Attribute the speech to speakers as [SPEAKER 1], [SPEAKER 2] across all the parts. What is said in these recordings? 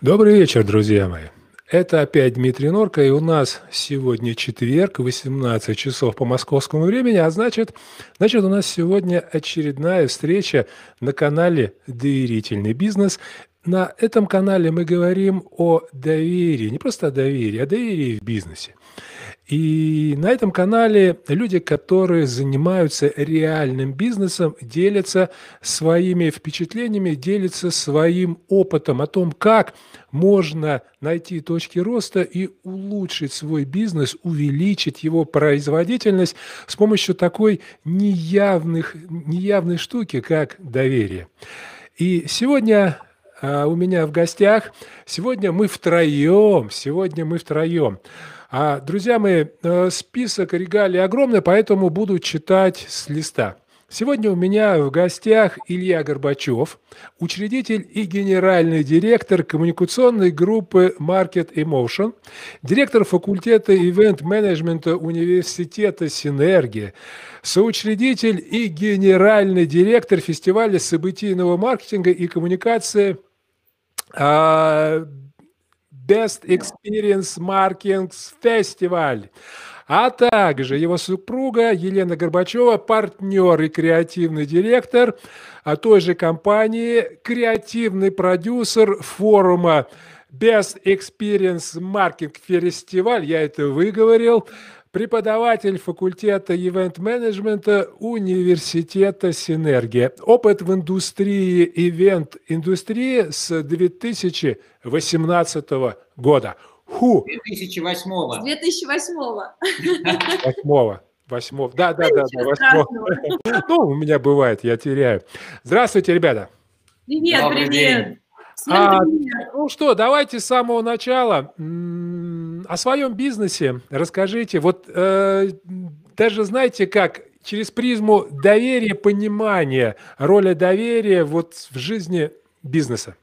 [SPEAKER 1] Добрый вечер, друзья мои. Это опять Дмитрий Норка, и у нас сегодня четверг, 18 часов по московскому времени, а значит, значит у нас сегодня очередная встреча на канале «Доверительный бизнес». На этом канале мы говорим о доверии, не просто о доверии, а о доверии в бизнесе. И на этом канале люди, которые занимаются реальным бизнесом, делятся своими впечатлениями, делятся своим опытом о том, как можно найти точки роста и улучшить свой бизнес, увеличить его производительность с помощью такой неявных, неявной штуки, как доверие. И сегодня а, у меня в гостях, сегодня мы втроем, сегодня мы втроем. А, друзья мои, э, список регалий огромный, поэтому буду читать с листа. Сегодня у меня в гостях Илья Горбачев, учредитель и генеральный директор коммуникационной группы Market Emotion, директор факультета ивент-менеджмента университета «Синергия», соучредитель и генеральный директор фестиваля событийного маркетинга и коммуникации Best Experience Marketing Festival, а также его супруга Елена Горбачева, партнер и креативный директор а той же компании, креативный продюсер форума Best Experience Marketing Festival, я это выговорил, преподаватель факультета ивент-менеджмента Университета Синергия. Опыт в индустрии, ивент-индустрии с 2018 года.
[SPEAKER 2] Ху. 2008.
[SPEAKER 3] С 2008.
[SPEAKER 1] Восьмого. Восьмого. Да, да, да, да, восьмого. Ну, у меня бывает, я теряю. Здравствуйте, ребята.
[SPEAKER 3] Привет,
[SPEAKER 2] Добрый
[SPEAKER 3] привет.
[SPEAKER 2] день.
[SPEAKER 1] А, ну что, давайте с самого начала о своем бизнесе расскажите. Вот э, даже знаете как, через призму доверия, понимания роли доверия вот в жизни бизнеса.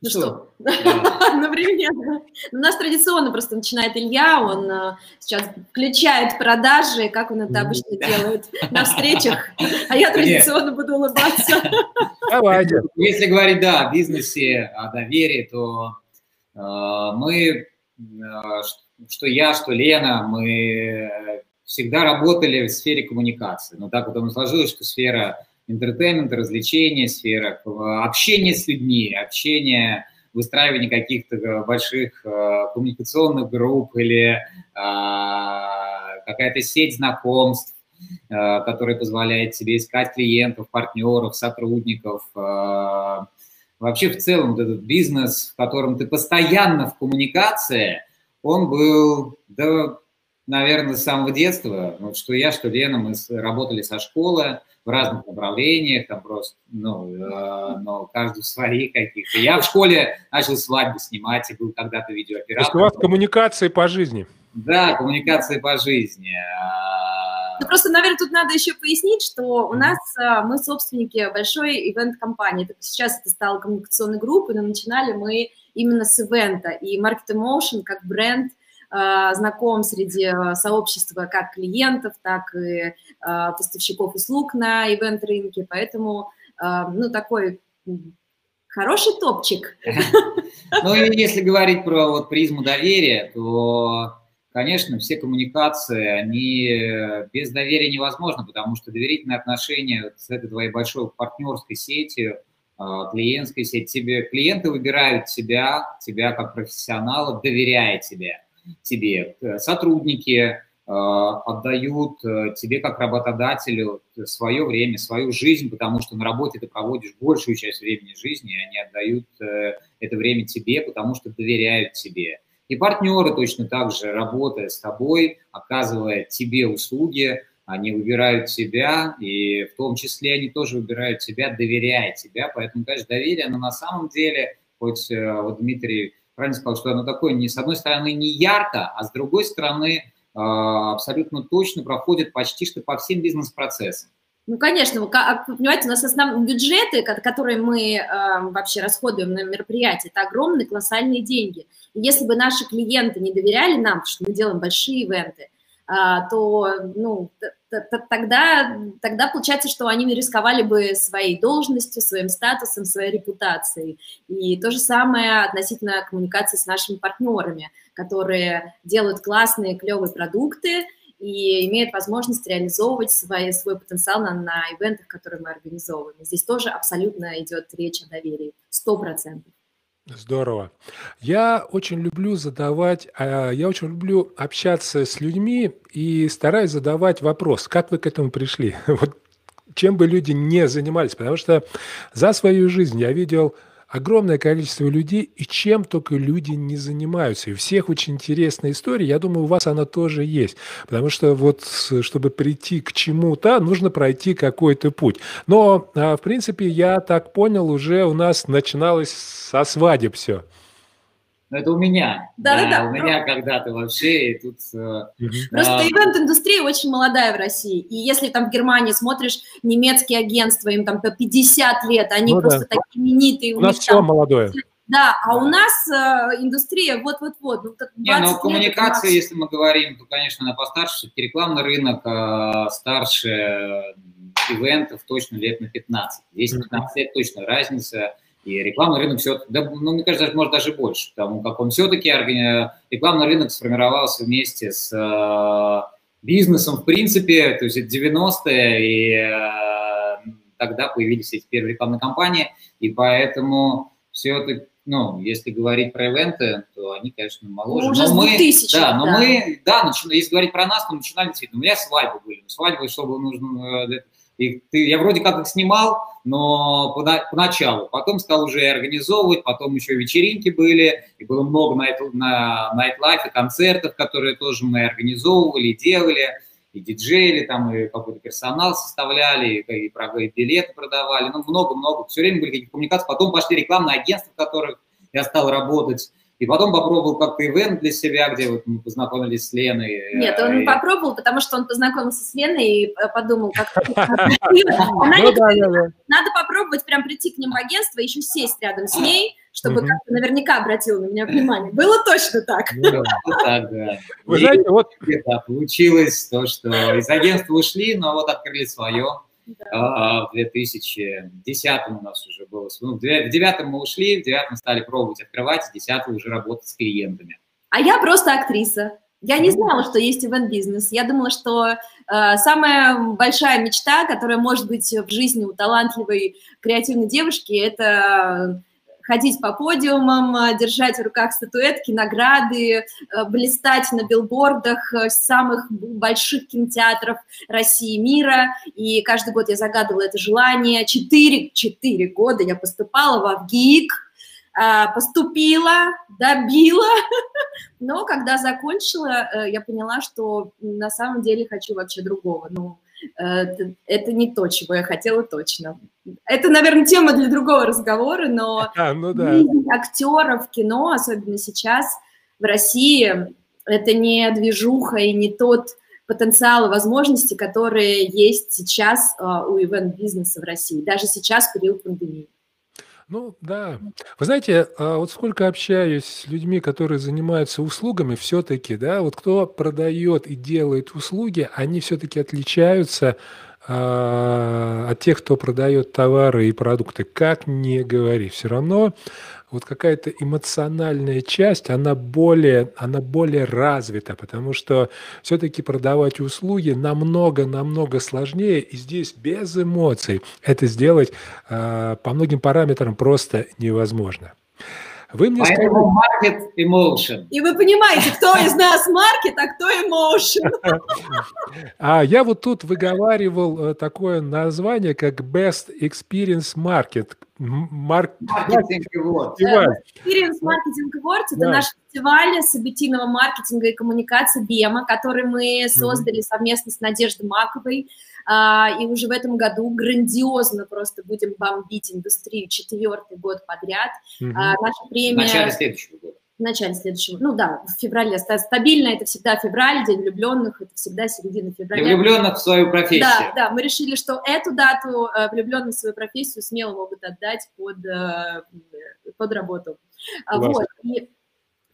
[SPEAKER 3] Ну
[SPEAKER 2] Что?
[SPEAKER 3] одновременно. У нас традиционно просто начинает Илья, он э, сейчас включает продажи, как он это обычно делает на встречах, а я традиционно буду улыбаться.
[SPEAKER 1] Давайте.
[SPEAKER 2] Если говорить, да, о бизнесе, о доверии, то мы, э, ш- что я, что Лена, мы всегда работали в сфере коммуникации. Но так вот оно сложилось, что сфера entertainment а, развлечения, сфера общения с людьми, общения, выстраивания каких-то больших э, коммуникационных групп или какая-то сеть знакомств, которая позволяет тебе искать клиентов, партнеров, сотрудников. Вообще в целом вот этот бизнес, в котором ты постоянно в коммуникации, он был, да, наверное, с самого детства. Вот что я, что Лена, мы работали со школы в разных направлениях, там просто, ну, э, но каждый в своих каких-то. Я в школе начал свадьбы снимать и был когда-то
[SPEAKER 1] То есть у
[SPEAKER 2] видеооператором.
[SPEAKER 1] вас коммуникации по жизни.
[SPEAKER 2] Да, коммуникации по жизни.
[SPEAKER 3] Ну, просто, наверное, тут надо еще пояснить, что у нас а, мы собственники большой ивент-компании. Сейчас это стало коммуникационной группой, но начинали мы именно с ивента. И Market Emotion как бренд а, знаком среди а, сообщества как клиентов, так и поставщиков услуг на ивент-рынке. Поэтому, ну, такой хороший топчик.
[SPEAKER 2] Ну и если говорить про вот призму доверия, то, конечно, все коммуникации, они э, без доверия невозможно, потому что доверительные отношения с этой твоей большой партнерской сетью, а, клиентской сетью, тебе клиенты выбирают тебя, тебя как профессионала, доверяя тебе, тебе. Э, Сотрудники э, отдают э, тебе как работодателю свое время, свою жизнь, потому что на работе ты проводишь большую часть времени жизни, и они отдают э, это время тебе, потому что доверяют тебе. И партнеры точно так же, работая с тобой, оказывая тебе услуги, они выбирают тебя, и в том числе они тоже выбирают тебя, доверяя тебя. Поэтому, конечно, доверие, оно на самом деле, хоть э, вот Дмитрий правильно сказал, что оно такое, не, с одной стороны, не ярко, а с другой стороны, э, абсолютно точно проходит почти что по всем бизнес-процессам.
[SPEAKER 3] Ну, конечно, вы вы понимаете, у нас основные бюджеты, ко- которые мы э, вообще расходуем на мероприятия, это огромные колоссальные деньги. И если бы наши клиенты не доверяли нам, потому что мы делаем большие ивенты, а, то, ну, тогда, тогда получается, что они рисковали бы своей должностью, своим статусом, своей репутацией. И то же самое относительно коммуникации с нашими партнерами, которые делают классные, клевые продукты, и имеют возможность реализовывать свой, свой потенциал на, на ивентах, которые мы организовываем. Здесь тоже абсолютно идет речь о доверии, сто процентов.
[SPEAKER 1] Здорово. Я очень люблю задавать, а, я очень люблю общаться с людьми и стараюсь задавать вопрос, как вы к этому пришли? Вот чем бы люди не занимались, потому что за свою жизнь я видел огромное количество людей, и чем только люди не занимаются. И у всех очень интересная история. Я думаю, у вас она тоже есть. Потому что вот, чтобы прийти к чему-то, нужно пройти какой-то путь. Но, а, в принципе, я так понял, уже у нас начиналось со свадеб все.
[SPEAKER 2] Но это у меня. Да, да, да. У меня когда-то вообще и тут...
[SPEAKER 3] Угу. Просто а... ивент-индустрия очень молодая в России. И если там в Германии смотришь немецкие агентства, им там по 50 лет, они ну, просто да. такие именитые.
[SPEAKER 1] У, у нас все там... молодое.
[SPEAKER 3] Да, а у нас э, индустрия вот-вот-вот.
[SPEAKER 2] Ну, Не, ну коммуникация, если мы говорим, то, конечно, на постарше, рекламный рынок э, старше э, ивентов точно лет на 15. 10-15 лет точно разница. И рекламный рынок все, да, ну, мне кажется, может даже больше, потому как он все-таки рекламный рынок сформировался вместе с э, бизнесом, в принципе, то есть это 90-е, и э, тогда появились эти первые рекламные кампании, и поэтому все-таки, ну, если говорить про ивенты, то они, конечно, моложе.
[SPEAKER 3] Ну, уже но мы,
[SPEAKER 2] да, но да. мы, да, начали, если говорить про нас, то начинали действительно. У меня свадьбы были, свадьбы, чтобы нужно, э, и ты, я вроде как их снимал, но поначалу. Потом стал уже организовывать, потом еще вечеринки были, и было много на, на и концертов, которые тоже мы организовывали, делали, и диджеили, там, и какой-то персонал составляли, и, и, и билеты продавали, ну, много-много. Все время были какие-то коммуникации. Потом пошли рекламные агентства, в которых я стал работать. И потом попробовал как-то ивент для себя, где вот мы познакомились с Леной.
[SPEAKER 3] Нет, он и... попробовал, потому что он познакомился с Леной и э, подумал, как ну надо попробовать прям прийти к ним в агентство, еще сесть рядом с ней, чтобы как-то наверняка обратил на меня внимание. Было точно так. Ну
[SPEAKER 2] так, да. Вы знаете, вот... Получилось то, что из агентства ушли, но вот открыли свое. Да. В 2010 у нас уже было. Ну, в девятом мы ушли, в девятом стали пробовать открывать, в десятом уже работать с клиентами.
[SPEAKER 3] А я просто актриса. Я не знала, что есть ивент-бизнес. Я думала, что э, самая большая мечта, которая может быть в жизни у талантливой креативной девушки, это ходить по подиумам, э, держать в руках статуэтки, награды, э, блистать на билбордах э, самых больших кинотеатров России и мира. И каждый год я загадывала это желание. Четыре, четыре года я поступала в АВГИК, поступила, добила, но когда закончила, я поняла, что на самом деле хочу вообще другого. Ну, это не то, чего я хотела точно. Это, наверное, тема для другого разговора, но а, ну да. актеров кино, особенно сейчас в России, это не движуха и не тот потенциал и возможности, которые есть сейчас uh, у ивент-бизнеса в России, даже сейчас, в период пандемии.
[SPEAKER 1] Ну да. Вы знаете, а вот сколько общаюсь с людьми, которые занимаются услугами, все-таки, да, вот кто продает и делает услуги, они все-таки отличаются от тех, кто продает товары и продукты. Как не говори, все равно вот какая-то эмоциональная часть, она более, она более развита, потому что все-таки продавать услуги намного-намного сложнее, и здесь без эмоций это сделать э, по многим параметрам просто невозможно.
[SPEAKER 2] Вы мне Поэтому маркет emotion.
[SPEAKER 3] И вы понимаете, кто из нас маркет, а кто emotion.
[SPEAKER 1] А я вот тут выговаривал э, такое название, как Best Experience Market.
[SPEAKER 3] Марк... Маркетинг Awards. Experience Marketing Awards – это да. наш фестиваль событийного маркетинга и коммуникации БЕМа, который мы создали mm-hmm. совместно с Надеждой Маковой. А, и уже в этом году грандиозно просто будем бомбить индустрию четвертый год подряд.
[SPEAKER 2] Угу. Наша премия... В начале следующего года.
[SPEAKER 3] В начале следующего, ну да, в феврале. Стабильно это всегда февраль, День влюбленных, это всегда середина февраля.
[SPEAKER 2] Для влюбленных в свою профессию.
[SPEAKER 3] Да, да, мы решили, что эту дату э, влюбленные в свою профессию смело могут отдать под, э, под работу. Классно. Вот. И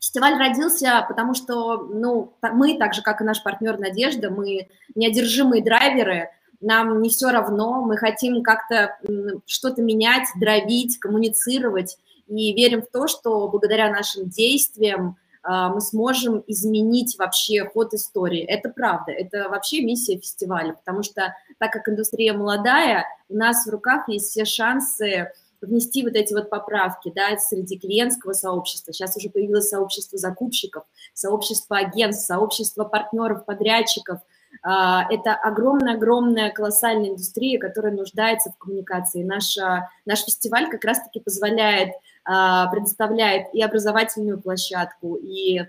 [SPEAKER 3] Фестиваль родился, потому что ну, мы, так же, как и наш партнер Надежда, мы неодержимые драйверы, нам не все равно, мы хотим как-то что-то менять, дробить, коммуницировать, и верим в то, что благодаря нашим действиям а, мы сможем изменить вообще ход истории. Это правда, это вообще миссия фестиваля, потому что так как индустрия молодая, у нас в руках есть все шансы внести вот эти вот поправки, да, среди клиентского сообщества. Сейчас уже появилось сообщество закупщиков, сообщество агентств, сообщество партнеров, подрядчиков. А, это огромная-огромная колоссальная индустрия, которая нуждается в коммуникации. Наш, наш фестиваль как раз-таки позволяет, а, предоставляет и образовательную площадку, и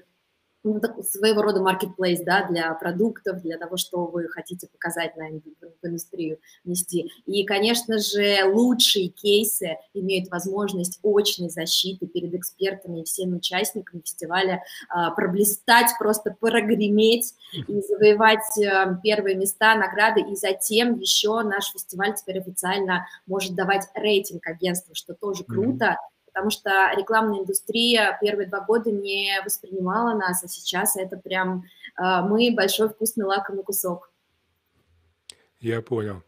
[SPEAKER 3] ну, своего рода marketplace, да, для продуктов, для того, что вы хотите показать на в индустрию нести. И, конечно же, лучшие кейсы имеют возможность очной защиты перед экспертами и всеми участниками фестиваля а, проблистать, просто прогреметь и завоевать а, первые места, награды, и затем еще наш фестиваль теперь официально может давать рейтинг агентству, что тоже круто, mm-hmm потому что рекламная индустрия первые два года не воспринимала нас, а сейчас это прям э, мы большой вкусный лакомый кусок.
[SPEAKER 1] Я понял.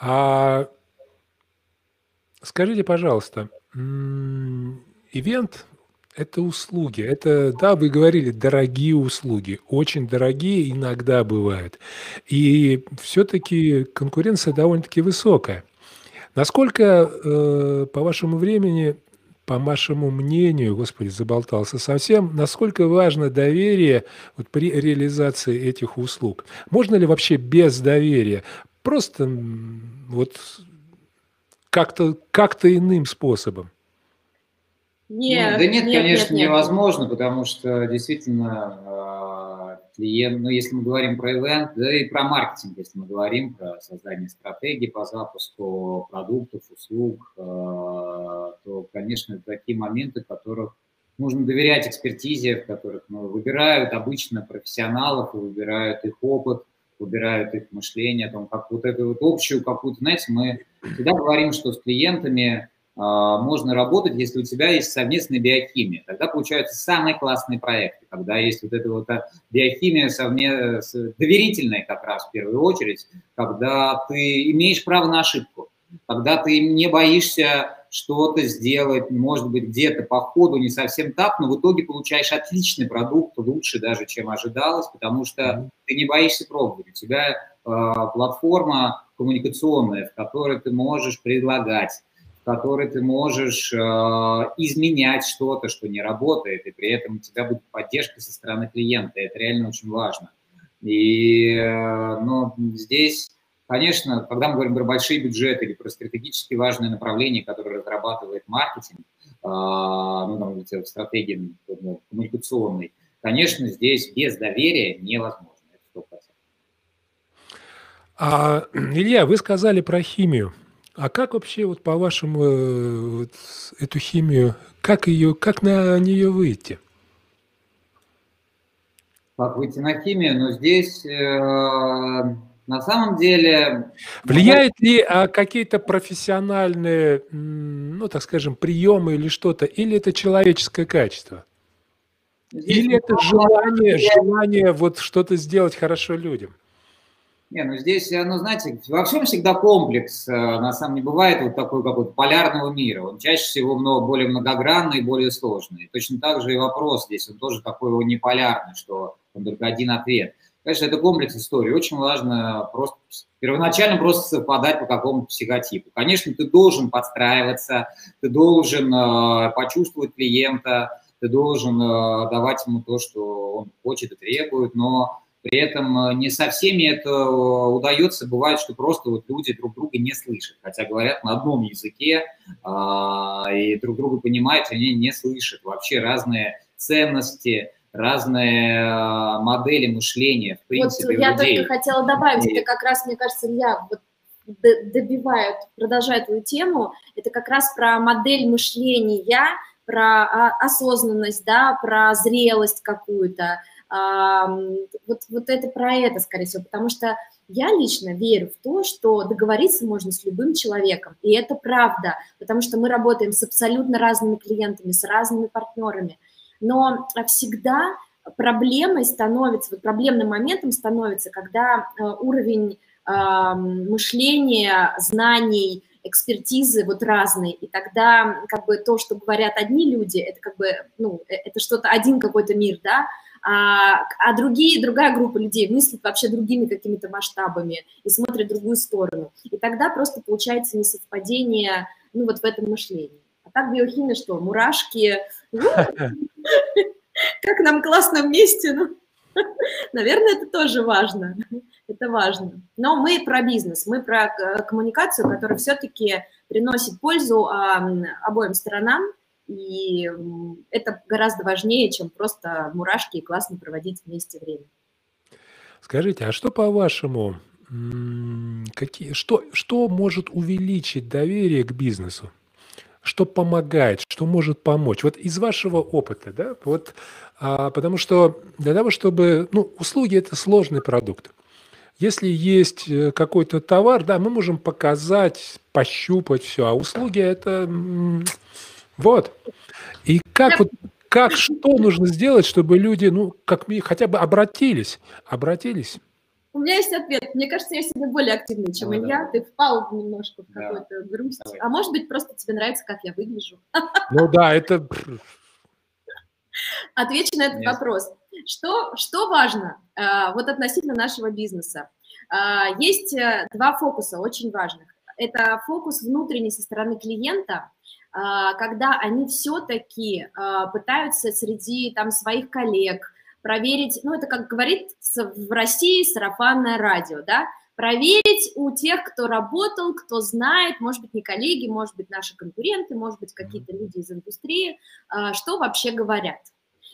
[SPEAKER 1] А скажите, пожалуйста, ивент – это услуги. Это, да, вы говорили, дорогие услуги. Очень дорогие иногда бывают. И все-таки конкуренция довольно-таки высокая. Насколько, э, по вашему времени, по вашему мнению, господи, заболтался совсем, насколько важно доверие вот при реализации этих услуг? Можно ли вообще без доверия? Просто вот как-то как иным способом?
[SPEAKER 2] Нет, ну, да нет, нет конечно, нет, нет. невозможно, потому что действительно клиент, ну, если мы говорим про ивент, да и про маркетинг, если мы говорим про создание стратегии по запуску продуктов, услуг, э, то, конечно, это такие моменты, которых нужно доверять экспертизе, в которых ну, выбирают обычно профессионалов, выбирают их опыт, выбирают их мышление, о том, как вот эту вот общую какую-то, знаете, мы всегда говорим, что с клиентами можно работать, если у тебя есть совместная биохимия. Тогда получаются самые классные проекты, когда есть вот эта вот а, биохимия совместная, доверительная как раз в первую очередь, когда ты имеешь право на ошибку, когда ты не боишься что-то сделать, может быть, где-то по ходу не совсем так, но в итоге получаешь отличный продукт, лучше даже, чем ожидалось, потому что ты не боишься пробовать. У тебя э, платформа коммуникационная, в которой ты можешь предлагать которой ты можешь э, изменять что-то, что не работает, и при этом у тебя будет поддержка со стороны клиента. Это реально очень важно. И э, но здесь, конечно, когда мы говорим про большие бюджеты или про стратегически важные направления, которые разрабатывает маркетинг, э, ну, там, в стратегии ну, коммуникационной, конечно, здесь без доверия невозможно. Это 100%.
[SPEAKER 1] А, Илья, вы сказали про химию. А как вообще, вот по-вашему, э, вот, эту химию, как ее, как на нее выйти?
[SPEAKER 2] Как выйти на химию? Ну, здесь э, на самом деле...
[SPEAKER 1] Влияет ли а, какие-то профессиональные, ну, так скажем, приемы или что-то, или это человеческое качество? Или это желание, желание вот что-то сделать хорошо людям?
[SPEAKER 2] Не, ну здесь, ну знаете, во всем всегда комплекс. Э, на самом деле бывает вот такой какой-то полярного мира. Он чаще всего много, более многогранный, более сложный. Точно так же и вопрос здесь, он тоже такой его неполярный, что он только один ответ. Конечно, это комплекс истории. Очень важно просто первоначально просто совпадать по какому-то психотипу. Конечно, ты должен подстраиваться, ты должен э, почувствовать клиента, ты должен э, давать ему то, что он хочет и требует, но при этом э, не со всеми это э, удается. Бывает, что просто вот люди друг друга не слышат, хотя говорят на одном языке а, и друг друга понимают, они не слышат. Вообще разные ценности, разные э, модели мышления, в принципе,
[SPEAKER 3] Вот я людей. только хотела добавить, и... это как раз, мне кажется, Илья, вот добивает, продолжает твою тему, это как раз про модель мышления, про а, осознанность, да, про зрелость какую-то, вот, вот это про это, скорее всего, потому что я лично верю в то, что договориться можно с любым человеком, и это правда, потому что мы работаем с абсолютно разными клиентами, с разными партнерами. Но всегда проблемой становится, вот проблемным моментом становится, когда э, уровень мышления, знаний, экспертизы вот разные, и тогда как бы то, что говорят одни люди, это как бы, ну, э, это что-то один какой-то мир, да, а, а другие, другая группа людей мыслит вообще другими какими-то масштабами и смотрит в другую сторону. И тогда просто получается несовпадение, ну, вот в этом мышлении. А так биохимия что, мурашки, как нам классно вместе, ну, наверное, это тоже важно, это важно. Но мы про бизнес, мы про э, коммуникацию, которая все-таки приносит пользу обоим сторонам, и это гораздо важнее, чем просто мурашки и классно проводить вместе время.
[SPEAKER 1] Скажите, а что по-вашему, какие, что, что может увеличить доверие к бизнесу? Что помогает, что может помочь? Вот из вашего опыта, да, вот, а, потому что для того, чтобы, ну, услуги – это сложный продукт. Если есть э, какой-то товар, да, мы можем показать, пощупать все, а услуги – это вот. И как вот как, что нужно сделать, чтобы люди, ну, как хотя бы обратились, обратились?
[SPEAKER 3] У меня есть ответ. Мне кажется, я сегодня более активный, чем Давай, Илья. Ты впал немножко в какую-то да. грусть. Давай. А может быть, просто тебе нравится, как я выгляжу.
[SPEAKER 1] Ну да, это...
[SPEAKER 3] Отвечу на этот Нет. вопрос. Что, что важно а, вот относительно нашего бизнеса? А, есть э, два фокуса очень важных. Это фокус внутренний со стороны клиента – когда они все-таки а, пытаются среди там своих коллег проверить, ну это как говорится в России сарафанное радио, да, проверить у тех, кто работал, кто знает, может быть, не коллеги, может быть, наши конкуренты, может быть, какие-то люди из индустрии, а, что вообще говорят.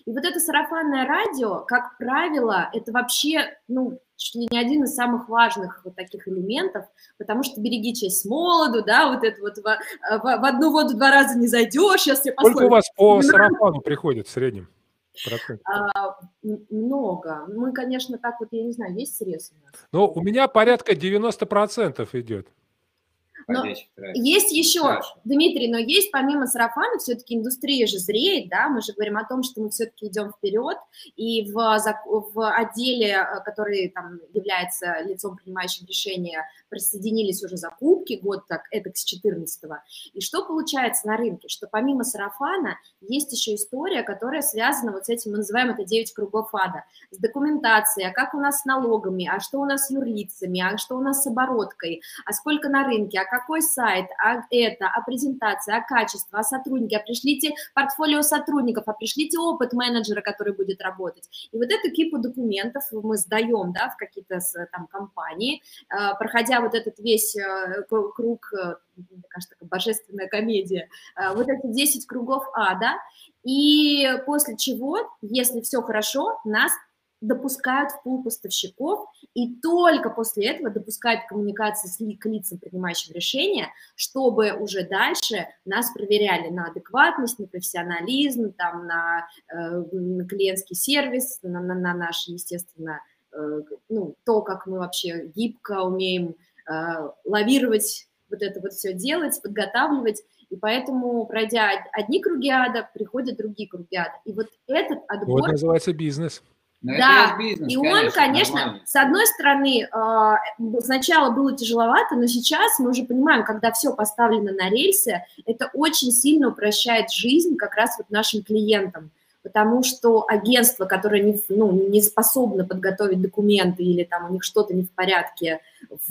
[SPEAKER 3] И вот это сарафанное радио, как правило, это вообще, ну, чуть ли не один из самых важных вот таких элементов, потому что береги честь молоду, да, вот это вот в, в, в одну воду два раза не зайдешь, сейчас я
[SPEAKER 1] Сколько у вас по сарафану приходит в среднем?
[SPEAKER 3] А, много. Мы, конечно, так вот, я не знаю, есть срез у нас?
[SPEAKER 1] Ну, у меня порядка 90% идет.
[SPEAKER 3] Но есть еще, Хорошо. Дмитрий, но есть помимо сарафана, все-таки индустрия же зреет, да, мы же говорим о том, что мы все-таки идем вперед, и в, в отделе, э, который там является лицом, принимающим решения, присоединились уже закупки, год так, это с 14 -го. И что получается на рынке? Что помимо сарафана есть еще история, которая связана вот с этим, мы называем это 9 кругов ада, с документацией, а как у нас с налогами, а что у нас с юрлицами, а что у нас с обороткой, а сколько на рынке, а какой сайт, а это, а презентация, а качество, а сотрудники, а пришлите портфолио сотрудников, а пришлите опыт менеджера, который будет работать. И вот эту кипу документов мы сдаем, да, в какие-то там компании, э, проходя вот этот весь э, круг, э, мне кажется, такая божественная комедия, вот эти 10 кругов ада, и после чего, если все хорошо, нас допускают в пул поставщиков, и только после этого допускают коммуникации с ли, к лицам, принимающим решения, чтобы уже дальше нас проверяли на адекватность, на профессионализм, там, на, э, на клиентский сервис, на, на, на наш, естественно, э, ну, то, как мы вообще гибко умеем э, лавировать, вот это вот все делать, подготавливать, и поэтому, пройдя одни круги ада, приходят другие круги ада. И вот этот отбор...
[SPEAKER 1] Вот называется бизнес.
[SPEAKER 3] Но да, бизнес, и он, конечно, нормально. с одной стороны, а, сначала было тяжеловато, но сейчас мы уже понимаем, когда все поставлено на рельсы, это очень сильно упрощает жизнь как раз вот нашим клиентам потому что агентство, которое не, ну, не способно подготовить документы или там у них что-то не в порядке,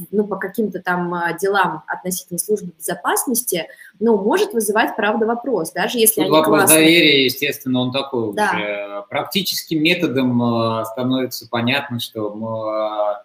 [SPEAKER 3] ну, по каким-то там а, делам относительно службы безопасности, ну, может вызывать, правда, вопрос, даже если Тут они
[SPEAKER 2] вопрос классные. доверия, естественно, он такой да. уже. Практическим методом а, становится понятно, что а,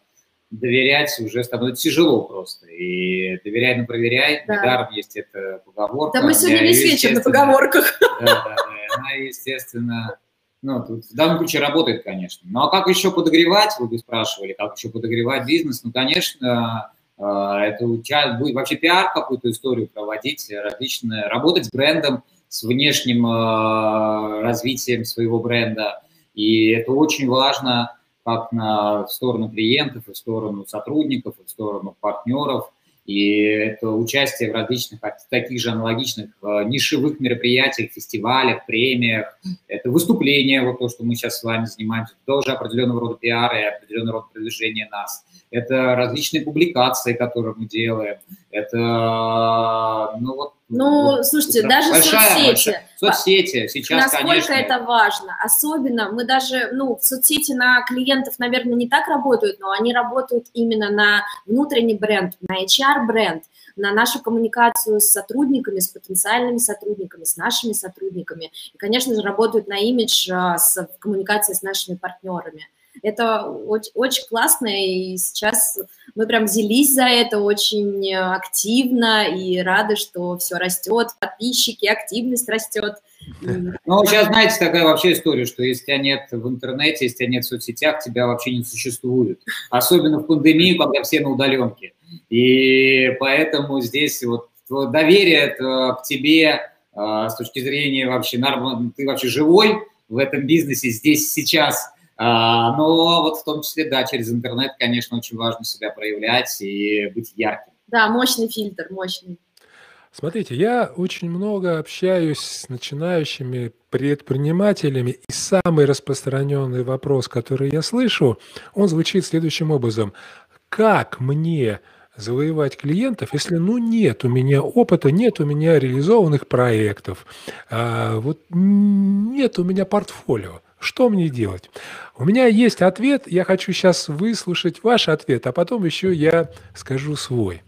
[SPEAKER 2] доверять уже становится тяжело просто. И доверяй, но проверяй. Да. Недаром есть эта поговорка.
[SPEAKER 3] Да мы сегодня весь вечер на поговорках.
[SPEAKER 2] Да, да, да. Она, естественно, ну, тут в данном случае работает, конечно. Ну, а как еще подогревать, вы бы спрашивали, как еще подогревать бизнес? Ну, конечно, э, это будет вообще пиар какую-то историю проводить, различные, работать с брендом, с внешним э, развитием своего бренда. И это очень важно как на, в сторону клиентов, и в сторону сотрудников, и в сторону партнеров. И это участие в различных таких же аналогичных э, нишевых мероприятиях, фестивалях, премиях, это выступление, вот то, что мы сейчас с вами занимаемся, тоже определенного рода пиар и определенного рода продвижение нас. Это различные публикации, которые мы делаем. Это, ну вот,
[SPEAKER 3] ну, вот, слушайте, даже большая, соцсети. Большая,
[SPEAKER 2] соцсети сейчас,
[SPEAKER 3] Насколько
[SPEAKER 2] конечно.
[SPEAKER 3] это важно. Особенно мы даже, ну, в соцсети на клиентов, наверное, не так работают, но они работают именно на внутренний бренд, на HR-бренд, на нашу коммуникацию с сотрудниками, с потенциальными сотрудниками, с нашими сотрудниками. И, конечно же, работают на имидж а, с, в коммуникации с нашими партнерами. Это очень, очень классно, и сейчас мы прям взялись за это очень активно и рады, что все растет, подписчики, активность растет.
[SPEAKER 2] Ну, сейчас знаете такая вообще история, что если тебя нет в интернете, если тебя нет в соцсетях, тебя вообще не существует. Особенно в пандемию, когда все на удаленке. И поэтому здесь вот доверие к тебе а, с точки зрения вообще, ты вообще живой в этом бизнесе здесь сейчас – но вот в том числе, да, через интернет, конечно, очень важно себя проявлять и быть ярким.
[SPEAKER 3] Да, мощный фильтр, мощный.
[SPEAKER 1] Смотрите, я очень много общаюсь с начинающими предпринимателями, и самый распространенный вопрос, который я слышу, он звучит следующим образом. Как мне завоевать клиентов, если ну нет у меня опыта, нет у меня реализованных проектов, а, вот нет у меня портфолио. Что мне делать? У меня есть ответ, я хочу сейчас выслушать ваш ответ, а потом еще я скажу свой.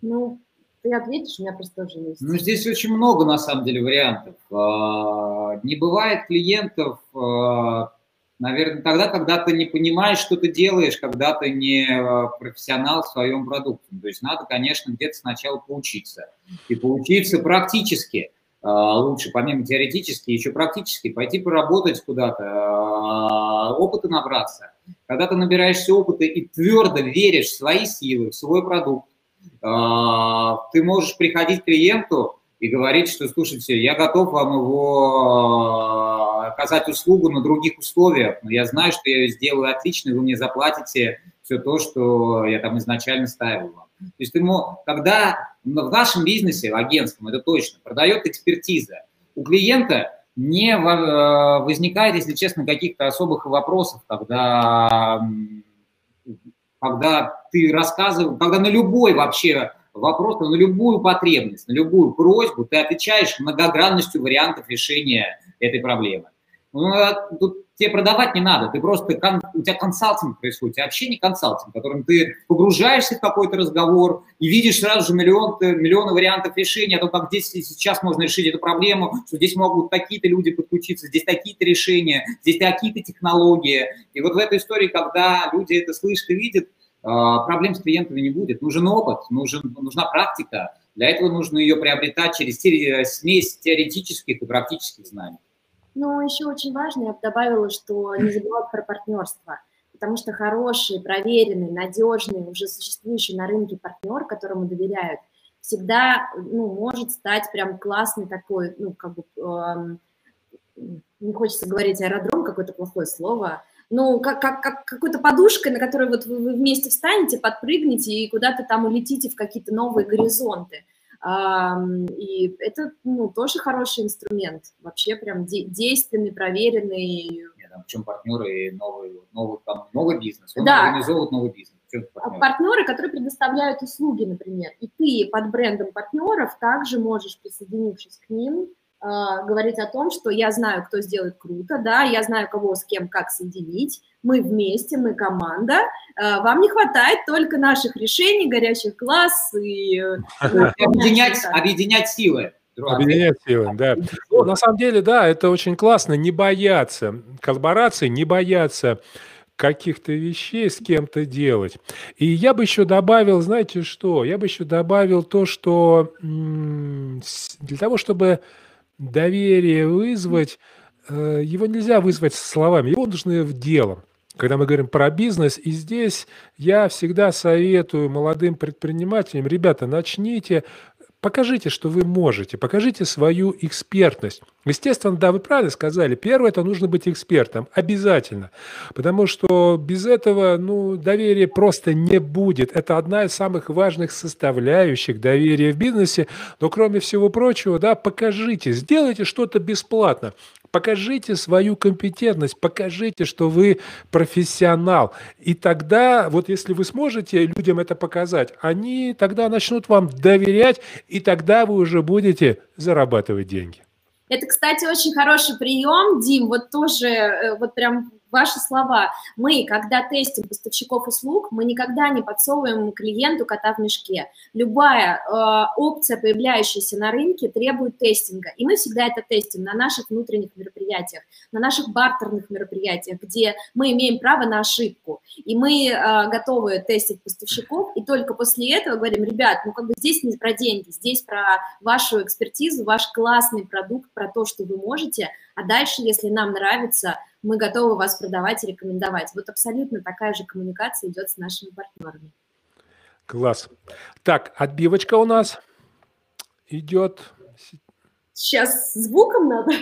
[SPEAKER 3] Ну, ты ответишь, у меня просто тоже есть.
[SPEAKER 2] Ну, здесь очень много, на самом деле, вариантов. А, не бывает клиентов, а, наверное, тогда, когда ты не понимаешь, что ты делаешь, когда ты не а, профессионал в своем продукте. То есть надо, конечно, где-то сначала поучиться. И поучиться практически – лучше, помимо теоретически, еще практически, пойти поработать куда-то, а, опыта набраться. Когда ты набираешься опыта и твердо веришь в свои силы, в свой продукт, а, ты можешь приходить к клиенту и говорить, что, слушайте, я готов вам его оказать услугу на других условиях, но я знаю, что я ее сделаю отлично, вы мне заплатите все то, что я там изначально ставил вам. То есть ему, когда в нашем бизнесе, в агентском, это точно, продает экспертиза, у клиента не э, возникает, если честно, каких-то особых вопросов, когда, когда ты рассказываешь, когда на любой вообще вопрос, на любую потребность, на любую просьбу ты отвечаешь многогранностью вариантов решения этой проблемы. Ну, а тут тебе продавать не надо, ты просто, у тебя консалтинг происходит, у тебя вообще не консалтинг, в котором ты погружаешься в какой-то разговор и видишь сразу же миллион, миллионы вариантов решения о том, как здесь сейчас можно решить эту проблему, что здесь могут такие-то люди подключиться, здесь такие-то решения, здесь такие-то технологии. И вот в этой истории, когда люди это слышат и видят, а, проблем с клиентами не будет. Нужен опыт, нужен, нужна практика. Для этого нужно ее приобретать через смесь теоретических и практических знаний.
[SPEAKER 3] Но еще очень важно, я бы добавила, что не забывать про партнерство, потому что хороший, проверенный, надежный, уже существующий на рынке партнер, которому доверяют, всегда ну, может стать прям классный такой, ну, как бы, эм, не хочется говорить аэродром, какое-то плохое слово, ну, как, как, как какой-то подушкой, на которой вот вы вместе встанете, подпрыгнете и куда-то там улетите в какие-то новые горизонты. И это ну, тоже хороший инструмент, вообще прям действенный, проверенный.
[SPEAKER 2] В чем партнеры новый, новый, там, новый бизнес, он да. организовывает новый бизнес.
[SPEAKER 3] Партнеры? партнеры, которые предоставляют услуги, например, и ты под брендом партнеров также можешь, присоединившись к ним, а, говорить о том, что я знаю, кто сделает круто, да, я знаю, кого с кем как соединить, мы вместе, мы команда, а, вам не хватает только наших решений, горячих глаз и... Э,
[SPEAKER 2] объединять, объединять силы.
[SPEAKER 1] Объединять силы, да. Ну, на самом деле, да, это очень классно, не бояться коллаборации, не бояться каких-то вещей с кем-то делать. И я бы еще добавил, знаете что, я бы еще добавил то, что для того, чтобы доверие вызвать, э, его нельзя вызвать словами, его нужно в делом. Когда мы говорим про бизнес, и здесь я всегда советую молодым предпринимателям, ребята, начните, покажите, что вы можете, покажите свою экспертность. Естественно, да, вы правильно сказали. Первое, это нужно быть экспертом. Обязательно. Потому что без этого, ну, доверия просто не будет. Это одна из самых важных составляющих доверия в бизнесе. Но, кроме всего прочего, да, покажите, сделайте что-то бесплатно. Покажите свою компетентность, покажите, что вы профессионал. И тогда, вот если вы сможете людям это показать, они тогда начнут вам доверять, и тогда вы уже будете зарабатывать деньги.
[SPEAKER 3] Это, кстати, очень хороший прием, Дим, вот тоже, э, вот прям ваши слова. Мы, когда тестим поставщиков услуг, мы никогда не подсовываем клиенту кота в мешке. Любая э, опция, появляющаяся на рынке, требует тестинга. И мы всегда это тестим на наших внутренних мероприятиях, на наших бартерных мероприятиях, где мы имеем право на ошибку. И мы э, готовы тестить поставщиков, и только после этого говорим, ребят, ну как бы здесь не про деньги, здесь про вашу экспертизу, ваш классный продукт, про то, что вы можете, а дальше, если нам нравится, мы готовы вас продавать и рекомендовать. Вот абсолютно такая же коммуникация идет с нашими партнерами.
[SPEAKER 1] Класс. Так, отбивочка у нас идет.
[SPEAKER 3] Сейчас звуком надо.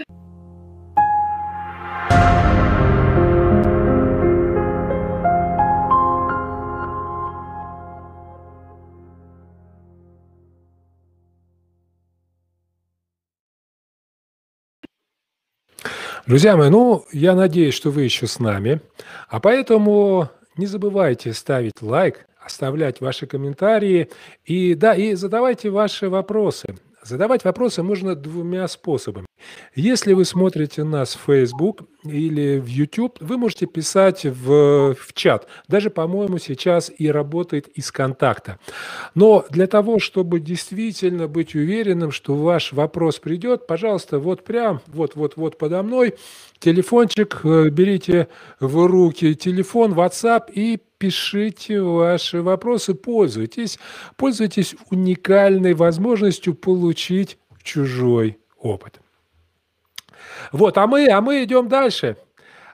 [SPEAKER 1] Друзья мои, ну, я надеюсь, что вы еще с нами, а поэтому не забывайте ставить лайк, оставлять ваши комментарии и, да, и задавайте ваши вопросы. Задавать вопросы можно двумя способами. Если вы смотрите нас в Facebook или в YouTube, вы можете писать в, в чат. Даже, по-моему, сейчас и работает из контакта. Но для того, чтобы действительно быть уверенным, что ваш вопрос придет, пожалуйста, вот прям, вот-вот-вот подо мной, телефончик, э, берите в руки телефон, WhatsApp и пишите ваши вопросы, пользуйтесь, пользуйтесь уникальной возможностью получить чужой опыт. Вот, а мы, а мы идем дальше.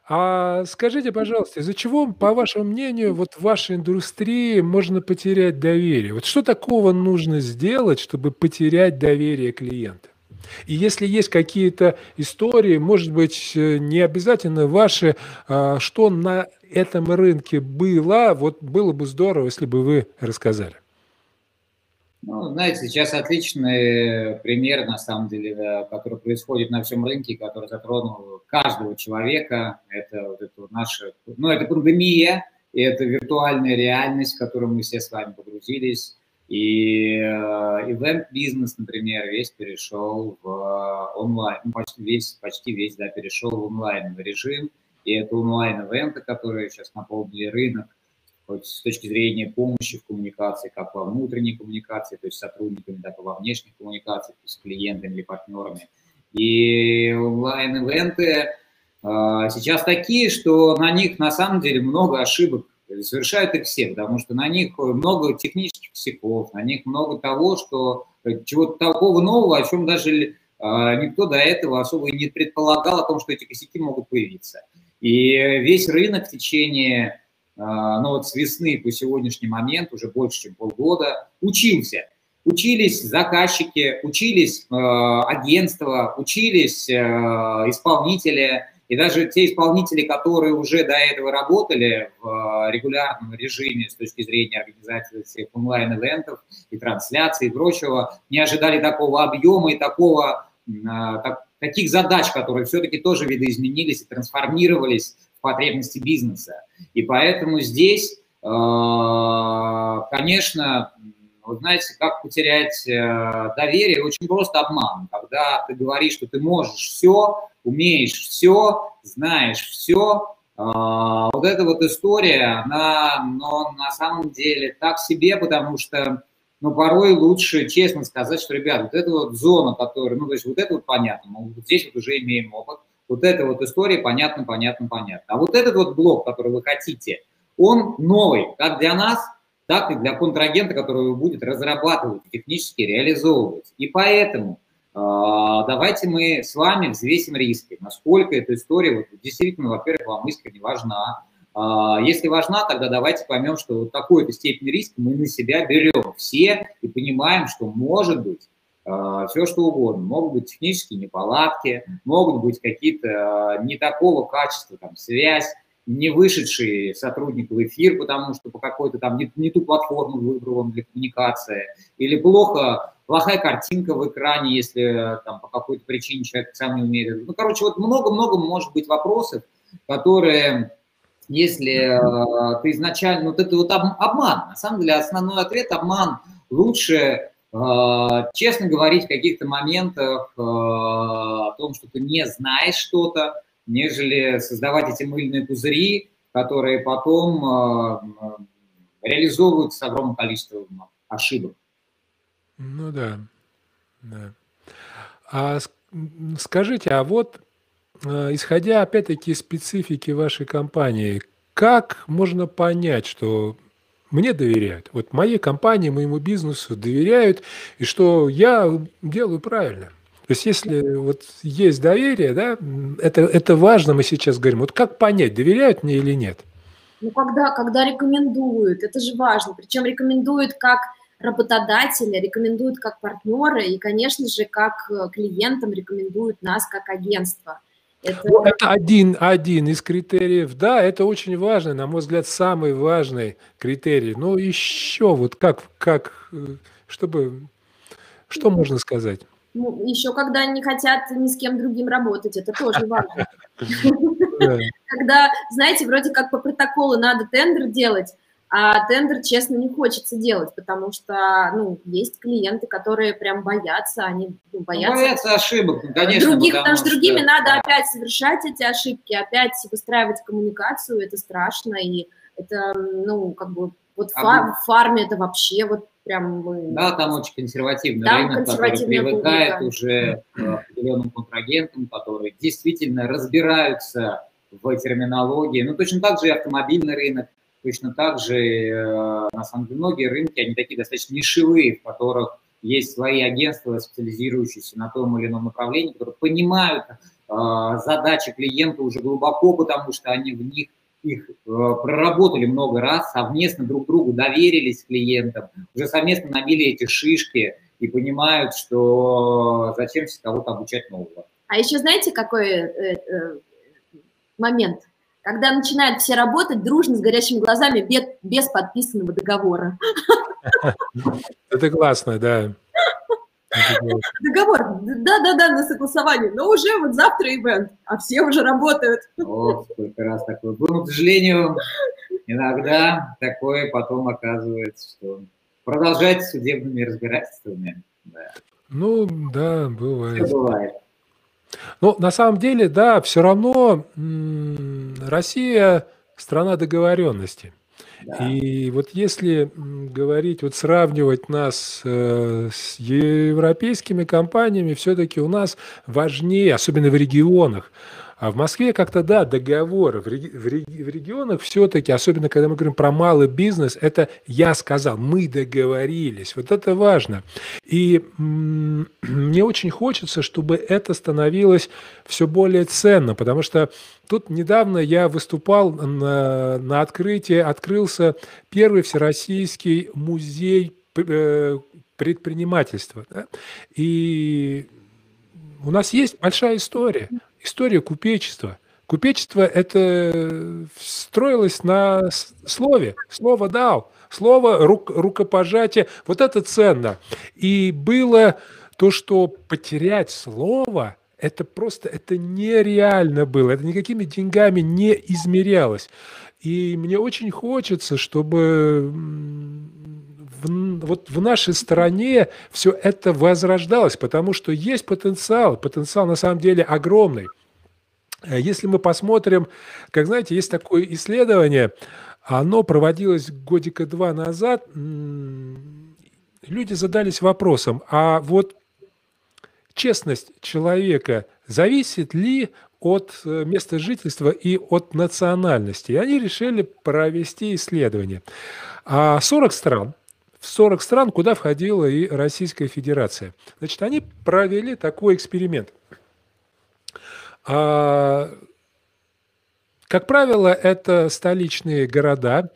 [SPEAKER 1] А скажите, пожалуйста, из-за чего, по вашему мнению, вот в вашей индустрии можно потерять доверие? Вот что такого нужно сделать, чтобы потерять доверие клиента? И если есть какие-то истории, может быть, э, не обязательно ваши, а, что на этом рынке было, вот было бы здорово, если бы вы рассказали.
[SPEAKER 2] Ну, знаете, сейчас отличный пример, на самом деле, да, который происходит на всем рынке, который затронул каждого человека. Это вот это наша, ну, это пандемия, и это виртуальная реальность, в которую мы все с вами погрузились. И ивент-бизнес, э, например, весь перешел в э, онлайн, ну, почти весь, почти весь, да, перешел в онлайн режим. И это онлайн-ивенты, которые сейчас наполнили рынок, с точки зрения помощи в коммуникации, как во внутренней коммуникации, то есть с сотрудниками, так и во внешней коммуникации, то есть с клиентами или партнерами. И онлайн-ивенты э, сейчас такие, что на них на самом деле много ошибок совершают их все, потому что на них много технических косяков, на них много того, что чего-то такого нового, о чем даже э, никто до этого особо и не предполагал о том, что эти косяки могут появиться. И весь рынок в течение, э, ну вот с весны по сегодняшний момент, уже больше, чем полгода, учился. Учились заказчики, учились э, агентства, учились исполнители, и даже те исполнители, которые уже до этого работали в э, регулярном режиме с точки зрения организации всех онлайн-ивентов и трансляций и прочего, не ожидали такого объема и такого, э, так, таких задач, которые все-таки тоже видоизменились и трансформировались в потребности бизнеса. И поэтому здесь, э, конечно, вы знаете, как потерять доверие? Очень просто обман. Когда ты говоришь, что ты можешь все, умеешь все, знаешь все. А, вот эта вот история, она но на самом деле так себе, потому что ну, порой лучше честно сказать, что, ребят, вот эта вот зона, которая, ну, то есть вот это вот понятно, мы вот здесь вот уже имеем опыт, вот эта вот история понятно, понятно, понятно. А вот этот вот блок, который вы хотите, он новый, как для нас, так и для контрагента, который будет разрабатывать, технически реализовывать. И поэтому а, давайте мы с вами взвесим риски, насколько эта история вот, действительно, во-первых, вам искренне важна. А, если важна, тогда давайте поймем, что вот такую-то степень риска мы на себя берем все и понимаем, что, может быть, э, все что угодно. Могут быть технические неполадки, могут быть какие-то э, не такого качества, там, связь, не вышедший сотрудник в эфир, потому что по какой-то там не, не ту платформу выбрал он для коммуникации, или плохо, плохая картинка в экране, если там по какой-то причине человек сам не умеет. Ну, короче, вот много-много может быть вопросов, которые, если э, ты изначально, вот это вот обман, на самом деле основной ответ обман, лучше честно говорить в каких-то моментах э, о том, что ты не знаешь что-то, нежели создавать эти мыльные пузыри, которые потом э, реализовываются с огромным количеством ошибок.
[SPEAKER 1] Ну да, да. А скажите, а вот э, исходя опять-таки из специфики вашей компании, как можно понять, что мне доверяют? Вот моей компании, моему бизнесу доверяют, и что я делаю правильно – то есть если вот есть доверие, да, это, это важно, мы сейчас говорим. Вот как понять, доверяют мне или нет?
[SPEAKER 3] Ну, когда, когда рекомендуют, это же важно. Причем рекомендуют как работодатели, рекомендуют как партнеры и, конечно же, как э, клиентам рекомендуют нас как агентство.
[SPEAKER 1] Это... Ну, это один, один из критериев. Да, это очень важно, на мой взгляд, самый важный критерий. Но еще вот как, как э, чтобы, что можно сказать?
[SPEAKER 3] Ну, еще когда не хотят ни с кем другим работать, это тоже важно. Когда, знаете, вроде как по протоколу надо тендер делать, а тендер, честно, не хочется делать, потому что, ну, есть клиенты, которые прям боятся, они ну, боятся...
[SPEAKER 2] боятся ошибок, ну, конечно.
[SPEAKER 3] Других, потому, что, другими надо опять совершать эти ошибки, опять выстраивать коммуникацию, это страшно, и это, ну, как бы, вот а в фарме это вообще вот прям мы...
[SPEAKER 2] Да, там очень консервативный там рынок, который привыкает публика. уже к определенным контрагентам, которые действительно разбираются в терминологии. Ну, точно так же и автомобильный рынок, точно так же, э, на самом деле, многие рынки, они такие достаточно нишевые, в которых есть свои агентства, специализирующиеся на том или ином направлении, которые понимают э, задачи клиента уже глубоко, потому что они в них их э, проработали много раз, совместно друг другу доверились клиентам, уже совместно набили эти шишки и понимают, что зачем кого-то обучать нового.
[SPEAKER 3] А еще знаете, какой э, э, момент? Когда начинают все работать дружно, с горящими глазами, без, без подписанного договора.
[SPEAKER 1] Это классно, да.
[SPEAKER 3] Договор, да-да-да, на согласование, но уже вот завтра ивент, а все уже работают.
[SPEAKER 2] О, сколько раз такое было. К сожалению, иногда такое потом оказывается, что продолжать судебными разбирательствами. Да.
[SPEAKER 1] Ну, да, бывает. Все бывает. Ну, на самом деле, да, все равно Россия страна договоренности. И вот если говорить, вот сравнивать нас э, с европейскими компаниями, все-таки у нас важнее, особенно в регионах, а в Москве как-то, да, реги- в, реги- в регионах все-таки, особенно когда мы говорим про малый бизнес, это я сказал, мы договорились. Вот это важно. И м- мне очень хочется, чтобы это становилось все более ценно, потому что тут недавно я выступал на, на открытии, открылся первый всероссийский музей э, предпринимательства. Да? И у нас есть большая история история купечества. Купечество это строилось на слове. Слово дал, слово рук, рукопожатие. Вот это ценно. И было то, что потерять слово, это просто, это нереально было. Это никакими деньгами не измерялось. И мне очень хочется, чтобы в, вот в нашей стране все это возрождалось, потому что есть потенциал, потенциал на самом деле огромный. Э, если мы посмотрим, как знаете, есть такое исследование, оно проводилось годика два назад, люди задались вопросом, а вот честность человека зависит ли от э, места жительства и от национальности. И они решили провести исследование. А 40 стран, в 40 стран, куда входила и Российская Федерация. Значит, они провели такой эксперимент. А, как правило, это столичные города,